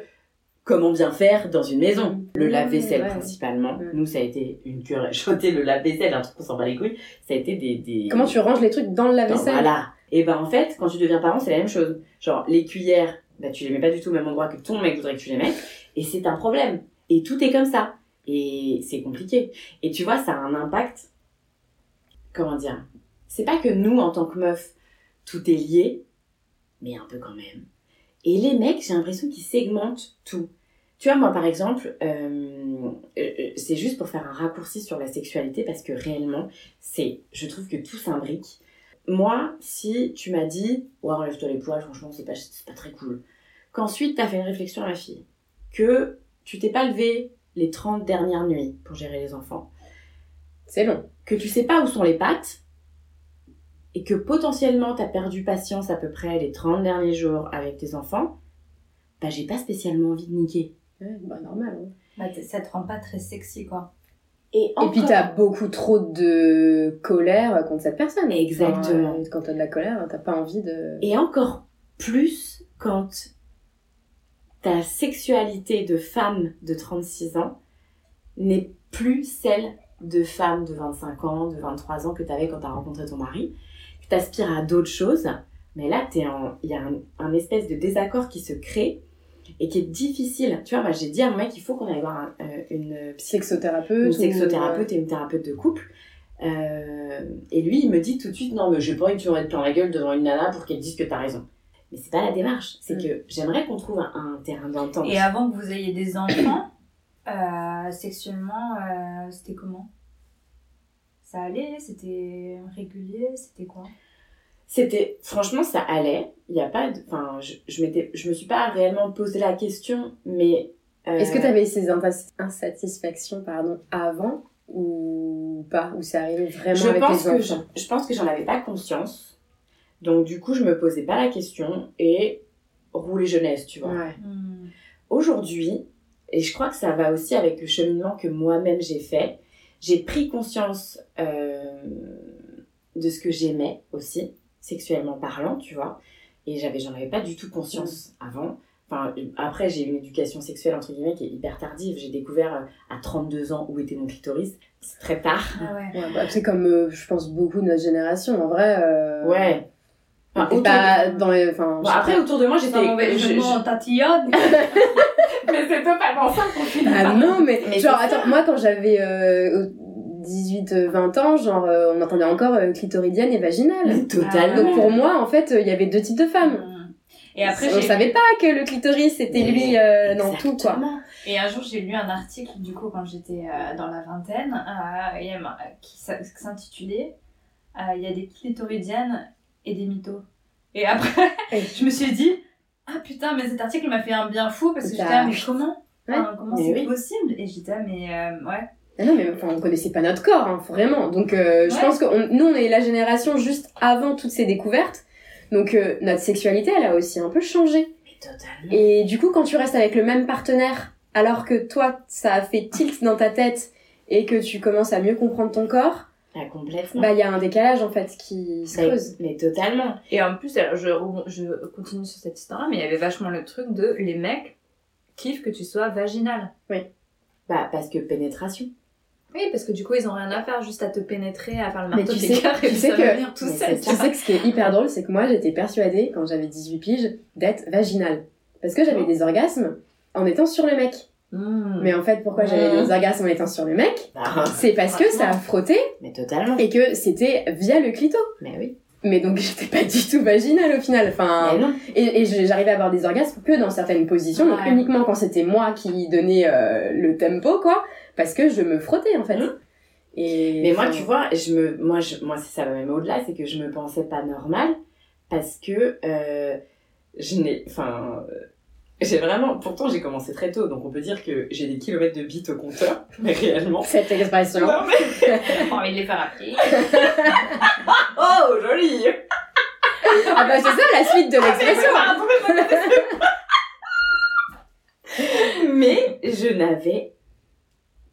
comment bien faire dans une maison. Le Mmh, lave-vaisselle ouais. principalement. Ouais. Nous, ça a été une querelle. <laughs> Jeter le lave-vaisselle, un truc qu'on s'en bat les couilles. Ça a été des... des... Comment tu ranges les trucs dans le lave-vaisselle? Voilà. Et ben en fait, quand tu deviens parent, c'est la même chose. Genre, les cuillères, bah, tu les mets pas du tout au même endroit que ton mec voudrait que tu les mettes. Et c'est un problème. Et tout est comme ça. Et c'est compliqué. Et tu vois, ça a un impact. Comment dire C'est pas que nous, en tant que meufs, tout est lié, mais un peu quand même. Et les mecs, j'ai l'impression qu'ils segmentent tout. Tu vois, moi, par exemple, euh, euh, c'est juste pour faire un raccourci sur la sexualité, parce que réellement, c'est, je trouve que tout s'imbrique. Moi, si tu m'as dit, ouais, enlève-toi les poils, franchement, c'est pas, c'est pas très cool. Qu'ensuite, t'as fait une réflexion à ma fille. Que tu t'es pas levé les 30 dernières nuits pour gérer les enfants. C'est long. Que tu sais pas où sont les pattes. Et que potentiellement t'as perdu patience à peu près les 30 derniers jours avec tes enfants. Bah, j'ai pas spécialement envie de niquer. Ouais, bah, normal. hein. Bah, ça te rend pas très sexy, quoi. Et, Et encore- puis t'as beaucoup trop de colère contre cette personne. Exactement. Enfin, quand t'as de la colère, t'as pas envie de. Et encore plus quand ta sexualité de femme de 36 ans n'est plus celle de femme de 25 ans, de 23 ans que tu avais quand tu as rencontré ton mari. Tu t'aspires à d'autres choses, mais là, t'es en- il y a un, un espèce de désaccord qui se crée et qui est difficile. Tu vois, moi j'ai dit à mon mec, il faut qu'on aille voir un- euh, une Sexothérapeute. une ou- sexothérapeute et une thérapeute de couple. Euh, et lui, il me dit tout de suite, non, mais j'ai pas envie que tu m'en plein la gueule devant une nana pour qu'elle dise que t'as raison. Mais c'est pas la démarche. C'est Mm. que j'aimerais qu'on trouve un, un terrain d'entente. Et avant que vous ayez des enfants, <coughs> euh, sexuellement, euh, c'était comment? Ça allait? C'était régulier? C'était quoi? C'était, franchement, ça allait. Il y a pas de, enfin, je, je m'étais, je me suis pas réellement posé la question, mais. euh, Est-ce que t'avais ces intas- insatisfactions pardon, avant ou pas? Ou c'est arrivé vraiment je avec pense les que enfants? je, je pense que j'en avais pas conscience. Donc, du coup, je me posais pas la question et rouler jeunesse, tu vois. Ouais. Hmm. aujourd'hui, et je crois que ça va aussi avec le cheminement que moi-même j'ai fait, j'ai pris conscience euh, de ce que j'aimais aussi, sexuellement parlant, tu vois. Et j'avais, j'en avais pas du tout conscience avant. Enfin, après, j'ai eu une éducation sexuelle, entre guillemets, qui est hyper tardive. J'ai découvert euh, à 32 ans où était mon clitoris. C'est très tard. Ah ouais. Ouais, bah, c'est comme, euh, je pense, beaucoup de notre génération. En vrai, euh, Ouais. Enfin, t'es autour pas de- dans les. Enfin, Bon, après, autour de moi, j'étais... Mauvais je- je- tatillonne. <laughs> Mais c'est totalement ça qu'on finit Ah non, mais, Mais genre, attends, moi quand j'avais euh, 18-20 ans, genre, euh, on entendait encore euh, clitoridienne et vaginale. <laughs> Totalement. Donc pour moi, en fait, euh, il y avait deux types de femmes. Et après, on savait pas que le clitoris c'était lui euh, dans tout, quoi. Et un jour, j'ai lu un article, du coup, quand j'étais euh, dans la vingtaine, euh, et qui s'intitulait Il y a des clitoridiennes et des mythos. Et après, <laughs> je me suis dit ah putain, mais cet article m'a fait un bien fou parce que j'étais là, mais comment? Ouais. Enfin, Comment c'est oui. possible? Et j'étais là, mais ouais. Ah non, mais enfin, on connaissait pas notre corps, hein, vraiment. Donc, euh, je pense que on- nous, on est la génération juste avant toutes ces découvertes. Donc, euh, notre sexualité, elle a aussi un peu changé. Mais totalement. Et du coup, quand tu restes avec le même partenaire, alors que toi, ça a fait tilt dans ta tête et que tu commences à mieux comprendre ton corps, Ah, complètement. bah, il y a un décalage, en fait, qui se mais, creuse. mais totalement. Et en plus, alors, je, continue sur cette histoire-là, mais il y avait vachement le truc de les mecs kiffent que tu sois vaginal. Bah, parce que pénétration. Oui, parce que du coup, ils ont rien à faire, juste à te pénétrer, à faire le Mais marteau tu sais- cœurs, et tu sais ça que- va venir tout seul. Tu sais que ce qui est hyper drôle, c'est que moi, j'étais persuadée, quand j'avais 18 piges, d'être vaginale. Parce que j'avais des orgasmes en étant sur le mec. Mmh. Mais en fait, pourquoi j'avais Mmh. des orgasmes en étant sur le mec Bah, C'est parce que ça a frotté mais totalement. et que c'était via le clito. Mais oui. Mais donc <laughs> j'étais pas du tout vaginale au final. Enfin, Mais non. et, et j'arrivais à avoir des orgasmes que dans certaines positions, donc Ouais. uniquement quand c'était moi qui donnais euh, le tempo, quoi, parce que je me frottais en fait. Et Mais moi, tu vois, je me, moi, je, moi, ça va même au-delà, c'est que je me pensais pas normale parce que euh, je n'ai, enfin, euh, j'ai vraiment, pourtant j'ai commencé très tôt, donc on peut dire que j'ai des kilomètres de bits au compteur, <laughs> mais réellement. cette expression. Non, mais- <laughs> envie de les faire appeler. <laughs> Oh, joli ah bah c'est ça la suite de l'expression. Mais pas- Mais je n'avais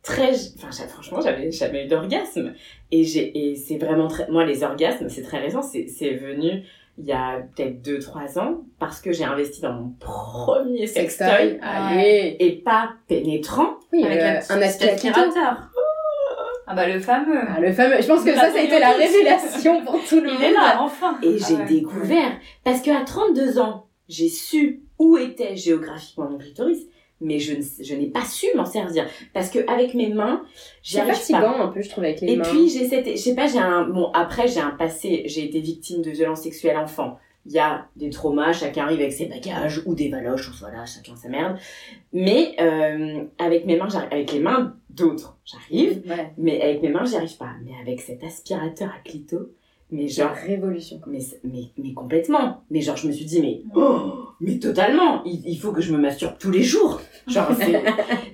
très, enfin, franchement, j'avais jamais eu d'orgasme. Et j'ai, et c'est vraiment très, moi, les orgasmes, c'est très récent, c'est, c'est venu il y a peut-être 2-3 ans, parce que j'ai investi dans mon premier sextoy. Allez. et pas pénétrant. Oui, Avec euh, un aspirateur. Ah bah le fameux. Ah, le fameux. Je pense que ça, ça a été la révélation pour tout le <laughs> monde. Est là, enfin. Et Ah j'ai ouais. découvert, parce qu'à 32 ans, j'ai su où était géographiquement mon clitoris, mais je, je n'ai pas su m'en servir. Parce que avec mes mains, j'y C'est arrive fatigant pas. un peu, je trouve, avec les Et mains. puis, j'ai cette, je sais pas, j'ai un, bon, après, j'ai un passé, j'ai été victime de violences sexuelles enfant. Il y a des traumas, chacun arrive avec ses bagages, ou des valoches, voilà, chacun sa merde. Mais, euh, avec mes mains, j'arrive, avec les mains d'autres, j'arrive, Ouais, mais avec mes mains, j'y arrive pas. Mais avec cet aspirateur à clito, mais genre genre, révolution. mais, mais, mais complètement. Mais genre, je me suis dit, mais, oh, mais totalement. Il, il faut que je me masturbe tous les jours. Genre, c'est,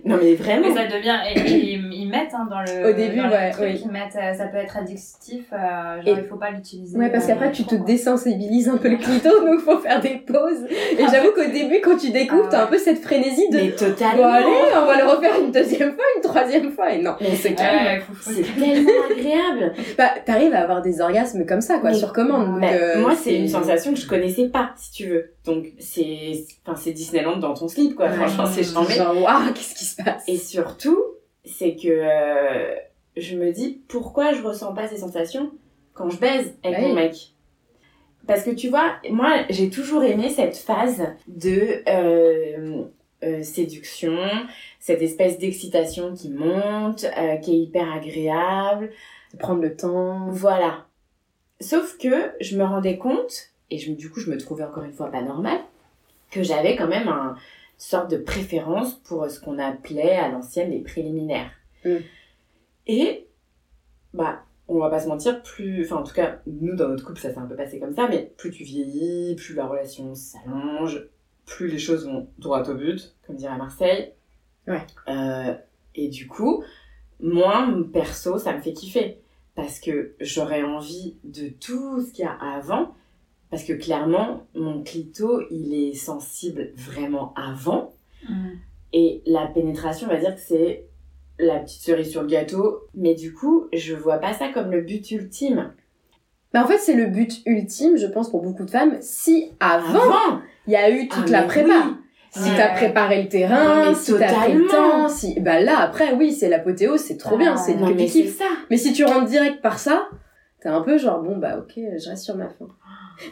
non mais vraiment. Mais ça devient. Et, et ils, mettent hein, dans le. Au début, dans le ouais, truc, oui. Ils mettent, euh, ça peut être addictif. euh, genre, Et- il faut pas l'utiliser. Ouais, parce euh, qu'après, tu te quoi. désensibilises un peu le clito, <laughs> donc faut faire des pauses. Et j'avoue qu'au début, quand tu découvres, Ah t'as un peu cette frénésie de Mais Bon, totalement. allez, on va le refaire une deuxième fois, une troisième fois. Et non, on se calme. Ouais, C'est tellement <laughs> agréable. Bah, t'arrives à avoir des orgasmes comme ça, quoi, Mais- sur commande. donc, Bah, euh, moi, c'est une sensation que je connaissais pas, si tu veux. Donc, c'est, enfin, c'est Disneyland dans ton slip, quoi. Ouais. Franchement, c'est chambé. Genre, waouh, qu'est-ce qui se passe? Et surtout, c'est que euh, je me dis pourquoi je ressens pas ces sensations quand je baise avec Bah oui. mon mec? Parce que tu vois, moi, j'ai toujours aimé cette phase de euh, euh, séduction, cette espèce d'excitation qui monte, qui est hyper agréable. De prendre le temps. Voilà. Sauf que je me rendais compte, et je, du coup je me trouvais encore une fois pas normale, que j'avais quand même un, sorte de préférence pour ce qu'on appelait à l'ancienne les préliminaires. Mm. Et, bah, on va pas se mentir, plus, enfin en tout cas, nous dans notre couple ça s'est un peu passé comme ça, mais plus tu vieillis, plus la relation s'allonge, plus les choses vont droit au but, comme dirait Marseille. Ouais. Euh, et du coup, moi, perso, ça me fait kiffer. Parce que j'aurais envie de tout ce qu'il y a avant. Parce que clairement, mon clito, il est sensible vraiment avant. Mm. Et la pénétration, on va dire que c'est la petite cerise sur le gâteau. Mais du coup, je vois pas ça comme le but ultime. Bah, en fait, c'est le but ultime, je pense, pour beaucoup de femmes. Si avant, il y a eu toute Ah, la mais prépa. oui. Si Ouais. t'as préparé le terrain, Non, mais si t'as pris le temps, si, bah là, après, oui, c'est l'apothéose, c'est trop Ah, bien, c'est que mais du c'est kiff. ça. Mais si tu rentres direct par ça, t'es un peu genre, bon, bah, ok, je reste sur ma faim.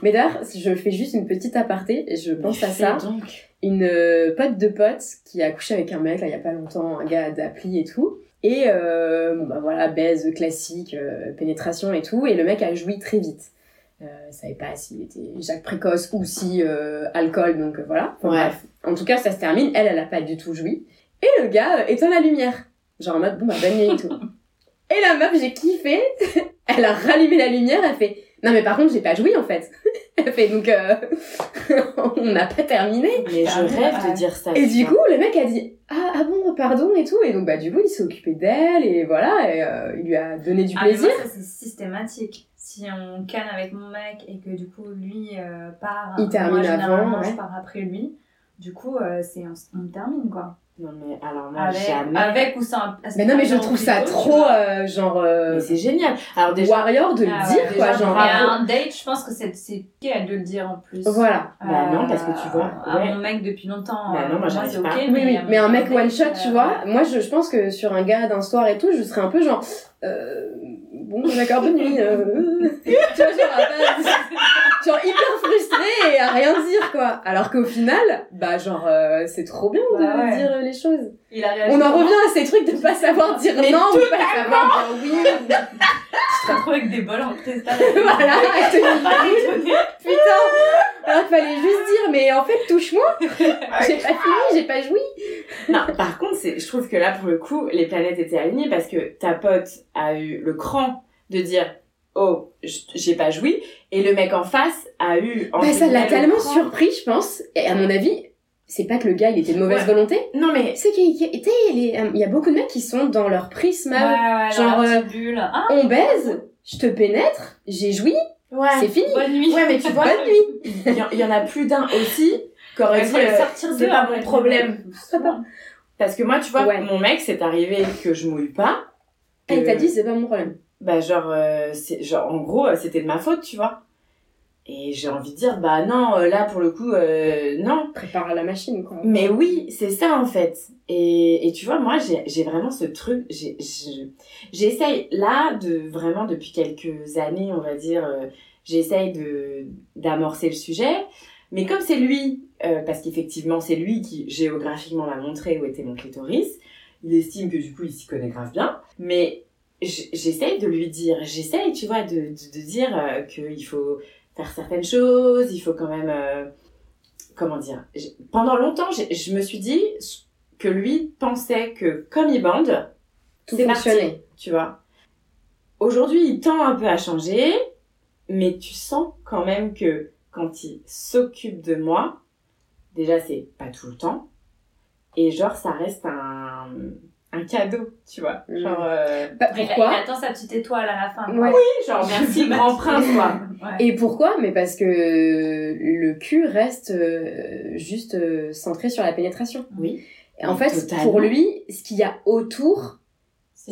Mais d'ailleurs, je fais juste une petite aparté, et je pense à ça. donc. Une euh, pote de pote qui a couché avec un mec, là, il y a pas longtemps, un gars d'appli et tout. Et, euh, bon, bah voilà, baise classique, euh, pénétration et tout. Et le mec a joui très vite. Euh, il savait pas s'il était Jacques précoce ou si euh, alcool, donc euh, voilà. Enfin, Ouais. bref. En tout cas, ça se termine. Elle, elle a pas du tout joui. Et le gars éteint la lumière. Genre en mode, bon, bah, bonne nuit et tout. <laughs> et la meuf, j'ai kiffé. <laughs> elle a rallumé la lumière, elle fait, Non, mais par contre, j'ai pas joui en fait. <laughs> Elle fait donc, euh, <laughs> on n'a pas terminé. Mais je rêve de dire ça. Et du coup, le mec a dit ah, ah bon, pardon et tout. Et donc, bah, du coup, il s'est occupé d'elle et voilà, et, euh, il lui a donné du Ah, mais plaisir. moi, ça c'est systématique. Si on canne avec mon mec et que du coup lui euh, part, Il termine moi, généralement, avant, ouais. je pars après lui. Du coup, euh, c'est on, on termine quoi. Non, mais alors moi, Avec, jamais. avec ou sans. mais non, mais je trouve ça trop, euh, genre, euh, Mais c'est génial. Alors déjà, warrior de le Ah ouais, dire, quoi. déjà, Genre, Et à bravo. un date, je pense que c'est c'est elle de le dire en plus. voilà. Bah non, parce que tu vois, À ouais. mon mec depuis longtemps. Bah non, moi, euh, c'est ok. Oui, oui, mais un mec one shot, tu euh, vois. Moi, je, je pense que sur un gars d'un soir et tout, je serais un peu genre, euh, bon, d'accord, bonne nuit. euh, <laughs> tu vois, genre, genre hyper frustré et à rien dire, quoi. Alors qu'au final, bah, genre, euh, c'est trop bien de Bah ouais. dire les choses. Il a réagi On en revient à ces trucs de pas savoir dire Mais non ou pas savoir dire oui. <laughs> Tu te retrouves avec des bols en cristal. <laughs> voilà, putain. Alors fallait juste dire, mais en fait, touche-moi. <laughs> J'ai pas fini, j'ai pas joui. Non, par contre, c'est, je trouve que là, pour le coup, les planètes étaient alignées parce que ta pote a eu le cran de dire Oh, j'ai pas joui. Et le mec en face a eu. Bah, ça l'a tellement surpris, je pense. Et à mon avis, c'est pas que le gars, il était de mauvaise Ouais. volonté. Non, mais. C'est qu'il y, sais, il y a- il y a beaucoup de mecs qui sont dans leur prisme. Ouais, ouais, Genre, genre, euh, bulle. Ah, On baise, je te pénètre, j'ai joui, Ouais. c'est fini. bonne nuit. Ouais, mais tu vois, Bonne nuit. il y, en- il y en a plus d'un aussi qui aurait Il dit euh, sortir c'est pas mon problème. Parce que moi, tu vois, Ouais. mon mec, c'est arrivé que je mouille pas. Et il que- t'a dit, c'est pas mon problème. Bah, genre, euh, genre, en gros, euh, c'était de ma faute, tu vois. Et j'ai envie de dire, bah non, euh, là, pour le coup, euh, non. Prépare la machine, quoi. Mais oui, c'est ça, en fait. Et, et tu vois, moi, j'ai, vraiment ce truc, j'essaye, là, de, vraiment, depuis quelques années, on va dire, euh, j'essaye de, d'amorcer le sujet. Mais comme c'est lui, euh, parce qu'effectivement, c'est lui qui, géographiquement, m'a montré où était mon clitoris, il estime que, du coup, il s'y connaît grave bien. Mais j'essaye de lui dire, j'essaye, tu vois, de, de, de dire euh, qu'il faut faire certaines choses, il faut quand même... euh, comment dire Pendant longtemps, je me suis dit que lui pensait que comme il bande, Tout parti, fonctionnait. tu vois. Aujourd'hui, il tend un peu à changer, mais tu sens quand même que quand il s'occupe de moi, déjà c'est pas tout le temps, et genre ça reste un, un cadeau, tu vois. Mm. Genre, euh, Bah, pourquoi Il attend sa petite étoile à la fin. Ouais. genre merci grand prince, quoi. Ouais. Et pourquoi? Mais parce que le cul reste euh, juste euh, centré sur la pénétration. Oui. Et en Mais fait, totalement. pour lui, ce qu'il y a autour,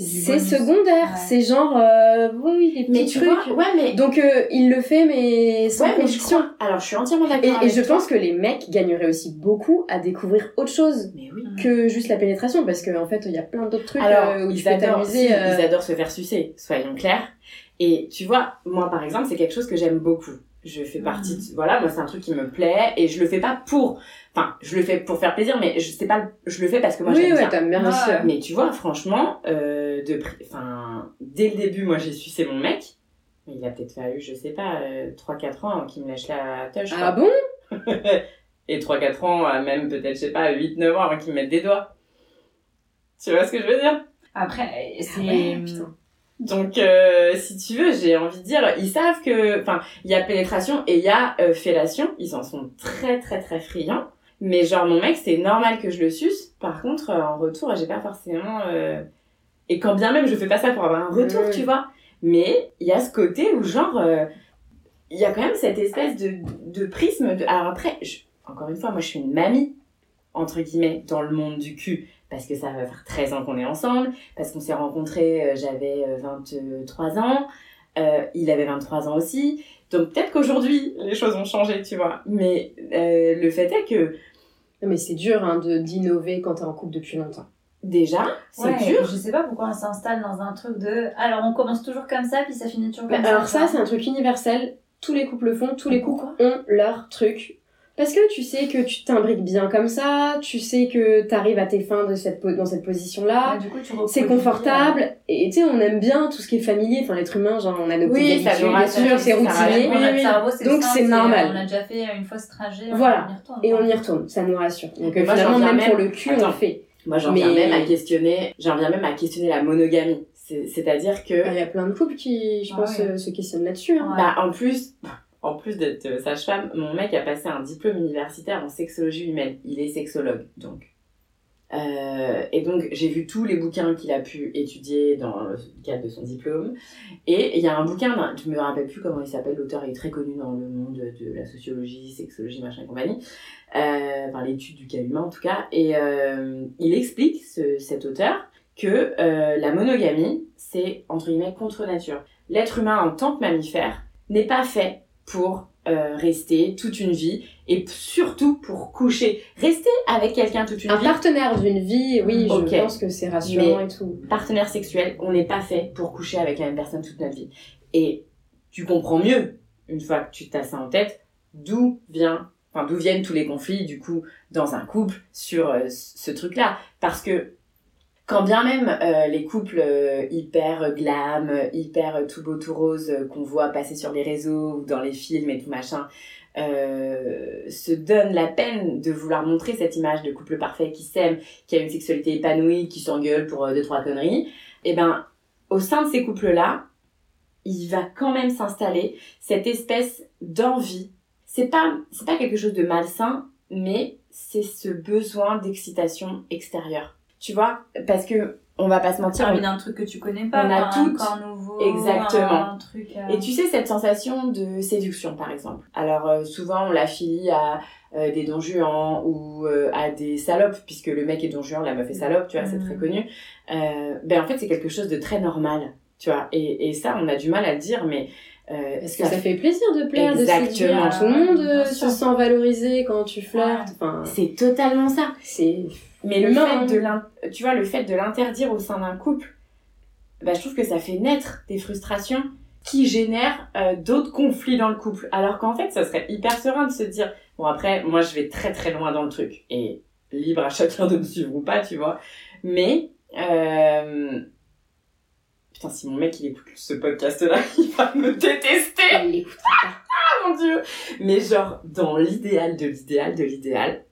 c'est secondaire. Ouais. C'est genre, euh, oui, les petits Mais tu trucs. vois, ouais, mais... Donc euh, il le fait, mais sans ouais, mais je crois... Alors, je suis entièrement d'accord Et, je toi. pense que les mecs gagneraient aussi beaucoup à découvrir autre chose Mais oui. que juste la pénétration, parce qu'en fait, il y a plein d'autres trucs Alors, euh, où tu ils peux adorent, si, euh, ils adorent se faire sucer, soyons clairs. Et tu vois, moi par exemple, c'est quelque chose que j'aime beaucoup. Je fais partie, de- voilà, moi c'est un truc qui me plaît et je le fais pas pour, enfin, je le fais pour faire plaisir, mais je sais pas, je le fais parce que moi oui, j'aime ouais, bien. bien aussi. Mais tu vois, franchement, euh, de, enfin, dès le début, moi j'ai sucé mon mec. Il a peut-être fallu, je sais pas, euh, 3-4 ans avant qu'il me lâche la touche. Ah quoi. bon? <laughs> Et 3-4 ans, euh, même peut-être, je sais pas, 8-9 ans avant qu'il me mette des doigts. Tu vois ce que je veux dire? Après, c'est. Ah ouais, putain. Donc, euh, si tu veux, j'ai envie de dire, ils savent que, enfin, il y a pénétration et il y a euh, fellation. Ils en sont très, très, très friands. Mais genre, mon mec, c'est normal que je le suce. Par contre, euh, en retour, j'ai pas forcément. euh, Et quand bien même, je fais pas ça pour avoir un retour, Mm. tu vois. Mais il y a ce côté où, genre, euh, il y a quand même cette espèce de, de prisme. De... Alors après, je- encore une fois, moi, je suis une mamie, entre guillemets, dans le monde du cul. Parce que ça va faire 13 ans qu'on est ensemble parce qu'on s'est rencontrés, euh, j'avais euh, 23 ans, euh, il avait 23 ans aussi. Donc peut-être qu'aujourd'hui, les choses ont changé, tu vois. Mais euh, le fait est que Non, Mais c'est dur hein, de d'innover quand t'es en couple depuis longtemps. Déjà, c'est Ouais, dur. Je sais pas pourquoi on s'installe dans un truc de. Alors on commence toujours comme ça, puis ça finit toujours Mais comme alors ça. ça, c'est un truc universel. Tous les couples le font, tous les couples ont leur truc. Parce que tu sais que tu t'imbriques bien comme ça, tu sais que t'arrives à tes fins de cette po- dans cette position-là. Ouais, du coup, tu C'est confortable et tu sais on aime bien tout ce qui est familier enfin l'être humain genre on a nos Oui, petites ça nous habitudes, rassure, bien sûr, c'est ça euh, routinier notre oui. cerveau, Donc, c'est normal. On a déjà fait une fois ce trajet, on Voilà. y retourne. et on y retourne ça nous rassure donc euh, Moi, finalement même, même- pour le cul on le fait Moi, j'en Mais- viens même à questionner, j'en viens même à questionner la monogamie. C'est- C'est-à-dire que, Il y a plein de couples qui, je Ah pense, ouais. euh, se questionnent là-dessus. hein. Ouais. bah, en plus, <laughs> en plus d'être euh, sage-femme, mon mec a passé un diplôme universitaire en sexologie humaine. Il est sexologue, donc. Euh, et donc, j'ai vu tous les bouquins qu'il a pu étudier dans le cadre de son diplôme. Et il y a un bouquin, d'un- je me rappelle plus comment il s'appelle, l'auteur est très connu dans le monde de la sociologie, sexologie, machin et compagnie. Euh, enfin, l'étude du cas humain en tout cas. Et euh, il explique, ce, cet auteur, que euh, la monogamie, c'est entre guillemets contre nature. L'être humain en tant que mammifère n'est pas fait pour euh, rester toute une vie et surtout pour coucher. Rester avec quelqu'un toute une Un vie, partenaire d'une vie, oui, je pense que c'est rassurant et tout. partenaire sexuel, on n'est pas fait pour coucher avec la même personne toute notre vie. Et tu comprends mieux, une fois que tu t'as ça en tête, d'où vient, enfin d'où viennent tous les conflits du coup dans un couple sur euh, ce truc-là. Parce que quand bien même euh, les couples euh, hyper glam, hyper tout beau tout rose euh, qu'on voit passer sur les réseaux ou dans les films et tout machin, se donnent la peine de vouloir montrer cette image de couple parfait qui s'aime, qui a une sexualité épanouie, qui s'engueule pour deux trois conneries, et ben au sein de ces couples-là, il va quand même s'installer cette espèce d'envie. C'est pas c'est pas quelque chose de malsain, mais c'est ce besoin d'excitation extérieure. Tu vois Parce que on va pas se mentir, Terminer un truc que tu connais pas, On a un toutes- corps nouveau, Exactement. un truc. euh, Et tu sais, cette sensation de séduction, par exemple. Alors, euh, souvent, on la filie à euh, des dons juans ou euh, à des salopes, puisque le mec est don juan, la meuf est salope, tu vois, c'est très connu. Euh, ben, en fait, c'est quelque chose de très normal, tu vois. Et, et ça, on a du mal à le dire, mais... euh, Parce que ça fait plaisir de plaire, de Exactement. séduire. Tout le monde se sent valorisé quand tu flirtes. Enfin, C'est totalement ça. c'est... Mais le fait de tu vois, le fait de l'interdire au sein d'un couple, bah, je trouve que ça fait naître des frustrations qui génèrent euh, d'autres conflits dans le couple. Alors qu'en fait, ça serait hyper serein de se dire, bon après, moi je vais très très loin dans le truc et libre à <laughs> chacun de me suivre ou pas, tu vois. Mais euh... putain, si mon mec il écoute ce podcast-là, <laughs> il va me détester. Elle l'écoute pas. Ah, mon dieu Mais genre, dans l'idéal de l'idéal de l'idéal,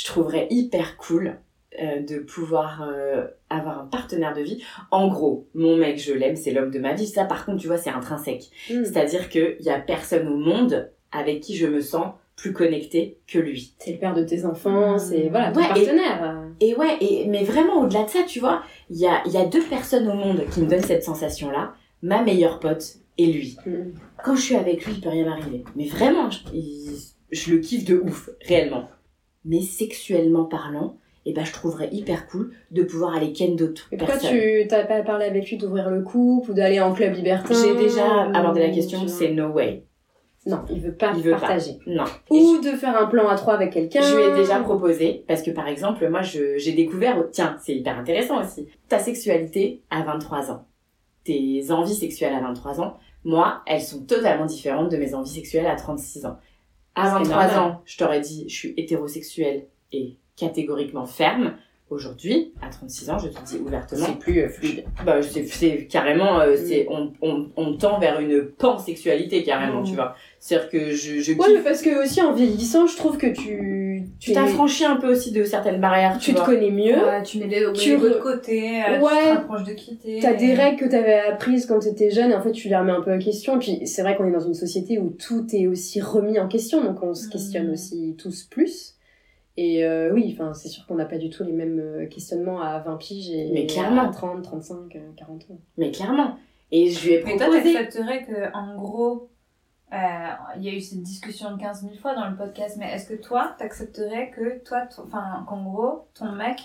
je trouverais hyper cool euh, de pouvoir euh, avoir un partenaire de vie. En gros, mon mec, je l'aime, c'est l'homme de ma vie. Ça, par contre, tu vois, c'est intrinsèque. Hmm. C'est-à-dire qu'il y a personne au monde avec qui je me sens plus connectée que lui. C'est le père de tes enfants, c'est voilà, ton Ouais, partenaire. Et ouais, et, mais vraiment au-delà de ça, tu vois, il y a, y a deux personnes au monde qui me donnent cette sensation-là. Ma meilleure pote et lui. Hmm. Quand je suis avec lui, il peut rien m'arriver. Mais vraiment, je, il- je le kiffe de ouf, réellement. Mais sexuellement parlant, eh ben, je trouverais hyper cool de pouvoir aller ken d'autres Et pourquoi personnes. tu t'as pas parlé avec lui d'ouvrir le couple ou d'aller en club libertin J'ai déjà ou- abordé la question, c'est no way. Non, il veut pas Il veut pas. partager. Non. Et Ou de faire un plan à trois avec quelqu'un. Je lui ai déjà proposé, parce que par exemple, moi j'ai découvert, tiens, c'est hyper intéressant aussi, ta sexualité à 23 ans, tes envies sexuelles à 23 ans, moi, elles sont totalement différentes de mes envies sexuelles à 36 ans. À C'est 23 normal. ans, je t'aurais dit, je suis hétérosexuelle et catégoriquement ferme. Aujourd'hui, à 36 ans, je te dis ouvertement, C'est plus euh, fluide. bah, c'est, carrément, euh, c'est, on, on, on tend vers une pansexualité carrément, Mm. tu vois. C'est-à-dire que je, je Ouais, kiffe mais parce que aussi en vieillissant, je trouve que tu tu t'affranchis un peu aussi de certaines barrières, tu, tu te connais mieux. Ouais, tu mets les Tu tu de re- côté, euh, Ouais. tu te rapproches de quitter. T'as des règles que t'avais apprises quand t'étais jeune et en fait tu les remets un peu en question. Puis c'est vrai qu'on est dans une société où tout est aussi remis en question, donc on se questionne Mhm. aussi tous plus. Et euh, oui, enfin c'est sûr qu'on n'a pas du tout les mêmes euh, questionnements à 20 piges et Mais clairement. à 30, 35, euh, 40 ans. Mais clairement. Et je lui ai Mais toi, proposé. t'accepterais que, en gros, euh, il y a eu cette discussion 15 000 fois dans le podcast, mais est-ce que toi, t'accepterais que toi, enfin, qu'en gros, ton mec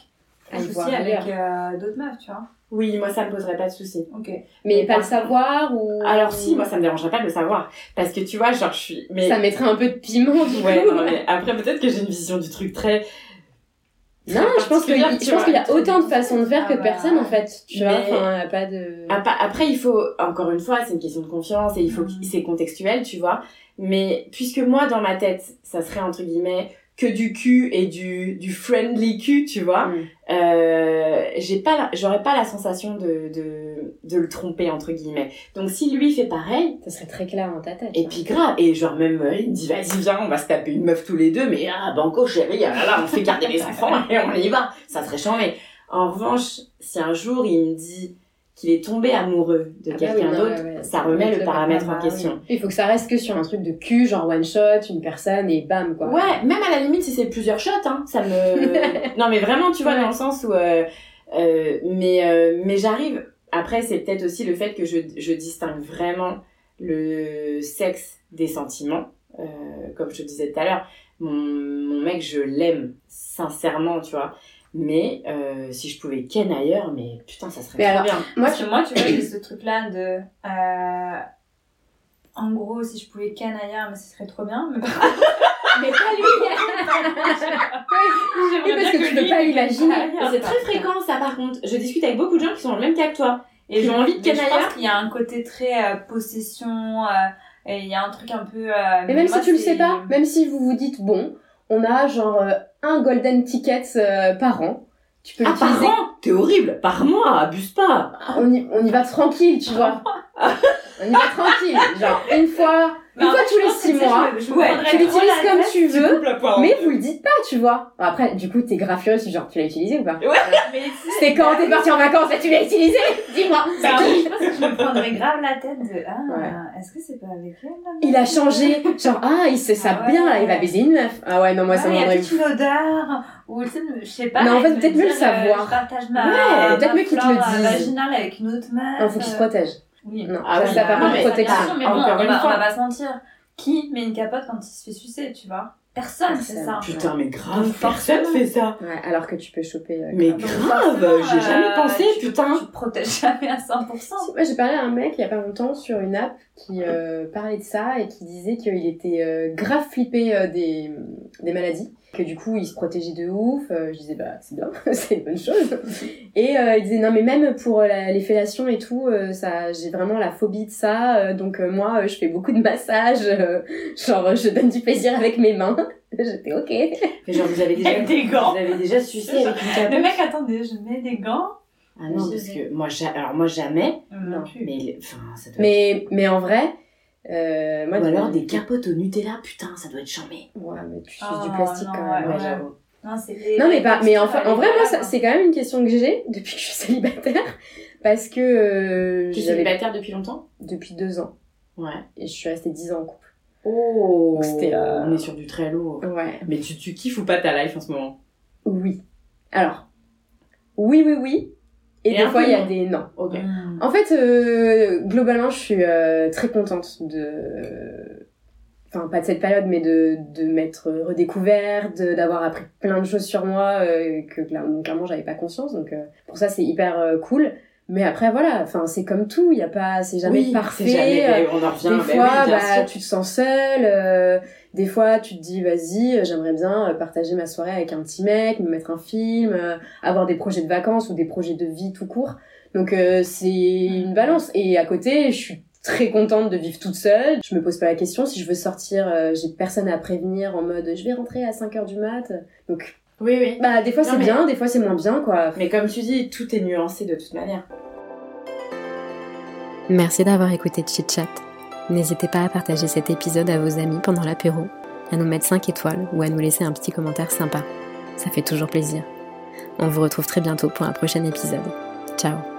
voir aussi avec euh, d'autres meufs, tu vois? Oui, moi ça me poserait pas de soucis. Ok. Mais pas le savoir ou... Alors si, moi ça me dérangerait pas de le savoir. Parce que tu vois, genre je suis. Mais... Ça mettrait un peu de piment du Ouais, coup. non, mais <laughs> après peut-être que j'ai une vision du truc très. Non, je pense qu'il je pense qu'il y a autant de façons de faire Ah que de bah. personnes en fait. Tu vois, enfin, y a pas de... Après, il faut, encore une fois, c'est une question de confiance et il faut que c'est contextuel, tu vois. Mais puisque moi, dans ma tête, ça serait entre guillemets que du cul et du, du friendly cul, tu vois, Mm. euh, j'ai pas, j'aurais pas la sensation de, de, de le tromper, entre guillemets. Donc si lui fait pareil, Ça serait très clair dans ta tête. et ça. puis grave, et genre même, euh, il me dit, vas-y, viens, on va se taper une meuf tous les deux, mais ah, banco chérie, ah là là, on fait garder les <laughs> enfants et on y va. Ça serait chambé. En revanche, si un jour il me dit, qu'il est tombé amoureux de Ah bah quelqu'un oui, d'autre, ouais, ouais, ça remet le le paramètre en question. Il faut que ça reste que sur un truc de cul, genre one shot, une personne et bam quoi. Ouais, même à la limite si c'est plusieurs shots, hein, ça me. <laughs> non mais vraiment, tu vois, Ouais. dans le sens où. euh, euh, mais euh, mais j'arrive. Après, c'est peut-être aussi le fait que je, je distingue vraiment le sexe des sentiments. Comme je te disais tout à l'heure, mon, mon mec, je l'aime sincèrement, tu vois. Mais euh, si je pouvais ken ailleurs, mais putain, ça serait Mais alors, bien. Moi, Parce que moi, tu vois, j'ai ce truc-là de. euh, En gros, si je pouvais ken ailleurs, mais ce serait trop bien. Mais, <laughs> Mais pas lui Oui, parce que tu peux pas l'imaginer. Mais C'est très fréquent ça par contre. Je discute avec beaucoup de gens qui sont dans le même cas que toi. Et j'ai envie de ken je ailleurs. pense qu'il y a un côté très euh, possession. euh, et il y a un truc un peu. euh, Mais même moi, si tu le sais pas, même si vous vous dites bon, on a genre euh, un golden ticket euh, par an, tu peux Ah, par an? T'es horrible. Par mois Abuse pas. On y, on y va tranquille, tu vois. <laughs> on y va tranquille, genre une fois, une Mais en fois tous les six mois. je- je me ouais, Tu l'utilises comme tête. tu veux, poire mais vous le dites pas, tu vois. Bon, après, du coup, t'es grave furieux, genre tu l'as utilisé ou pas? Mais tu sais, C'était quand t'es parti en vacances et tu l'as utilisé <laughs> Dis-moi, bah, c'est je pense que je me prendrais <laughs> grave la tête de. Ah, Ouais. est-ce que c'est pas avec elle Il a changé, genre ah il sait ça Ah ouais. bien là, il va baiser une meuf. Ah ouais non moi ça Ouais, il y a toute une odeur, ou tu sais, je sais pas. Mais en fait, peut-être mieux le euh, savoir. Je partage ma, Ouais, peut-être mieux qu'ils te le euh, vaginale avec une autre meuf. Il faut qu'il se protège. Oui. Non, Ah ça, oui, ça non, contre mais protection. Mais bon, Encore on une va, fois. on va pas se mentir. Qui met une capote quand il se fait sucer, tu vois? Personne, c'est ça. Putain, mais grave, Donc, personne forcément. fait ça Ouais, alors que tu peux choper. euh, Mais grave. J'ai jamais euh, pensé, tu- putain Tu te protèges jamais à 100%. Si, Moi j'ai parlé à un mec il y a pas longtemps sur une app qui euh, parlait de ça et qui disait qu'il était euh, grave flippé euh, des, des maladies, que du coup il se protégeait de ouf. Euh, je disais bah c'est bien, <laughs> c'est une bonne chose. Et euh, il disait non mais même pour la- les fellations et tout, euh, ça j'ai vraiment la phobie de ça. euh, donc euh, moi euh, je fais beaucoup de massages, euh, <laughs> genre je donne du plaisir avec mes mains. <laughs> J'étais ok. Mais genre, vous avez déjà, <laughs> Avec des gants. vous avez déjà sucé avec une Le capote mec, attendez, je mets des gants. Ah non, parce que moi, ja- alors moi jamais, Non plus. mais enfin, ça doit Mais mais en vrai, euh, moi Ou alors des capotes au Nutella, putain, ça doit être chambé. Ouais mais tu Oh, utilises du plastique non, quand même. ouais, j'avoue. Non, Non mais pas, mais en vrai moi c'est quand même une question que j'ai <laughs> depuis que je suis célibataire parce que euh, Tu es célibataire depuis longtemps? Depuis deux ans Ouais. et je suis restée dix ans en couple. Oh, C'était, euh, on est sur du très lourd. Ouais. Mais tu, tu kiffes ou pas ta life en ce moment? Oui. Alors, oui oui oui. Et, Et des fois il y a des non. Ok. Mm. En fait, euh, globalement, je suis euh, très contente de. Enfin, pas de cette période, mais de, de m'être redécouverte, d'avoir appris plein de choses sur moi euh, que clairement, clairement j'avais pas conscience. Donc, euh, pour ça, c'est hyper euh, cool. Mais après, voilà, enfin, c'est comme tout, il y a pas, c'est jamais Oui, parfait. jamais- on en revient. des fois, oui, bah, tu te sens seule. euh, des fois, tu te dis, vas-y, euh, j'aimerais bien euh, partager ma soirée avec un petit mec, me mettre un film, euh, avoir des projets de vacances ou des projets de vie tout court. Donc, euh, c'est une balance. Et à côté, je suis très contente de vivre toute seule. Je me pose pas la question. Si je veux sortir, euh, j'ai personne à prévenir en mode, je vais rentrer à 5 heures du mat. Donc, Oui, oui. bah, des fois, c'est mais- bien, des fois, c'est moins bien, quoi. Mais comme tu dis, tout est nuancé de toute manière. Merci d'avoir écouté Chit Chat. N'hésitez pas à partager cet épisode à vos amis pendant l'apéro, à nous mettre 5 étoiles ou à nous laisser un petit commentaire sympa. Ça fait toujours plaisir. On vous retrouve très bientôt pour un prochain épisode. Ciao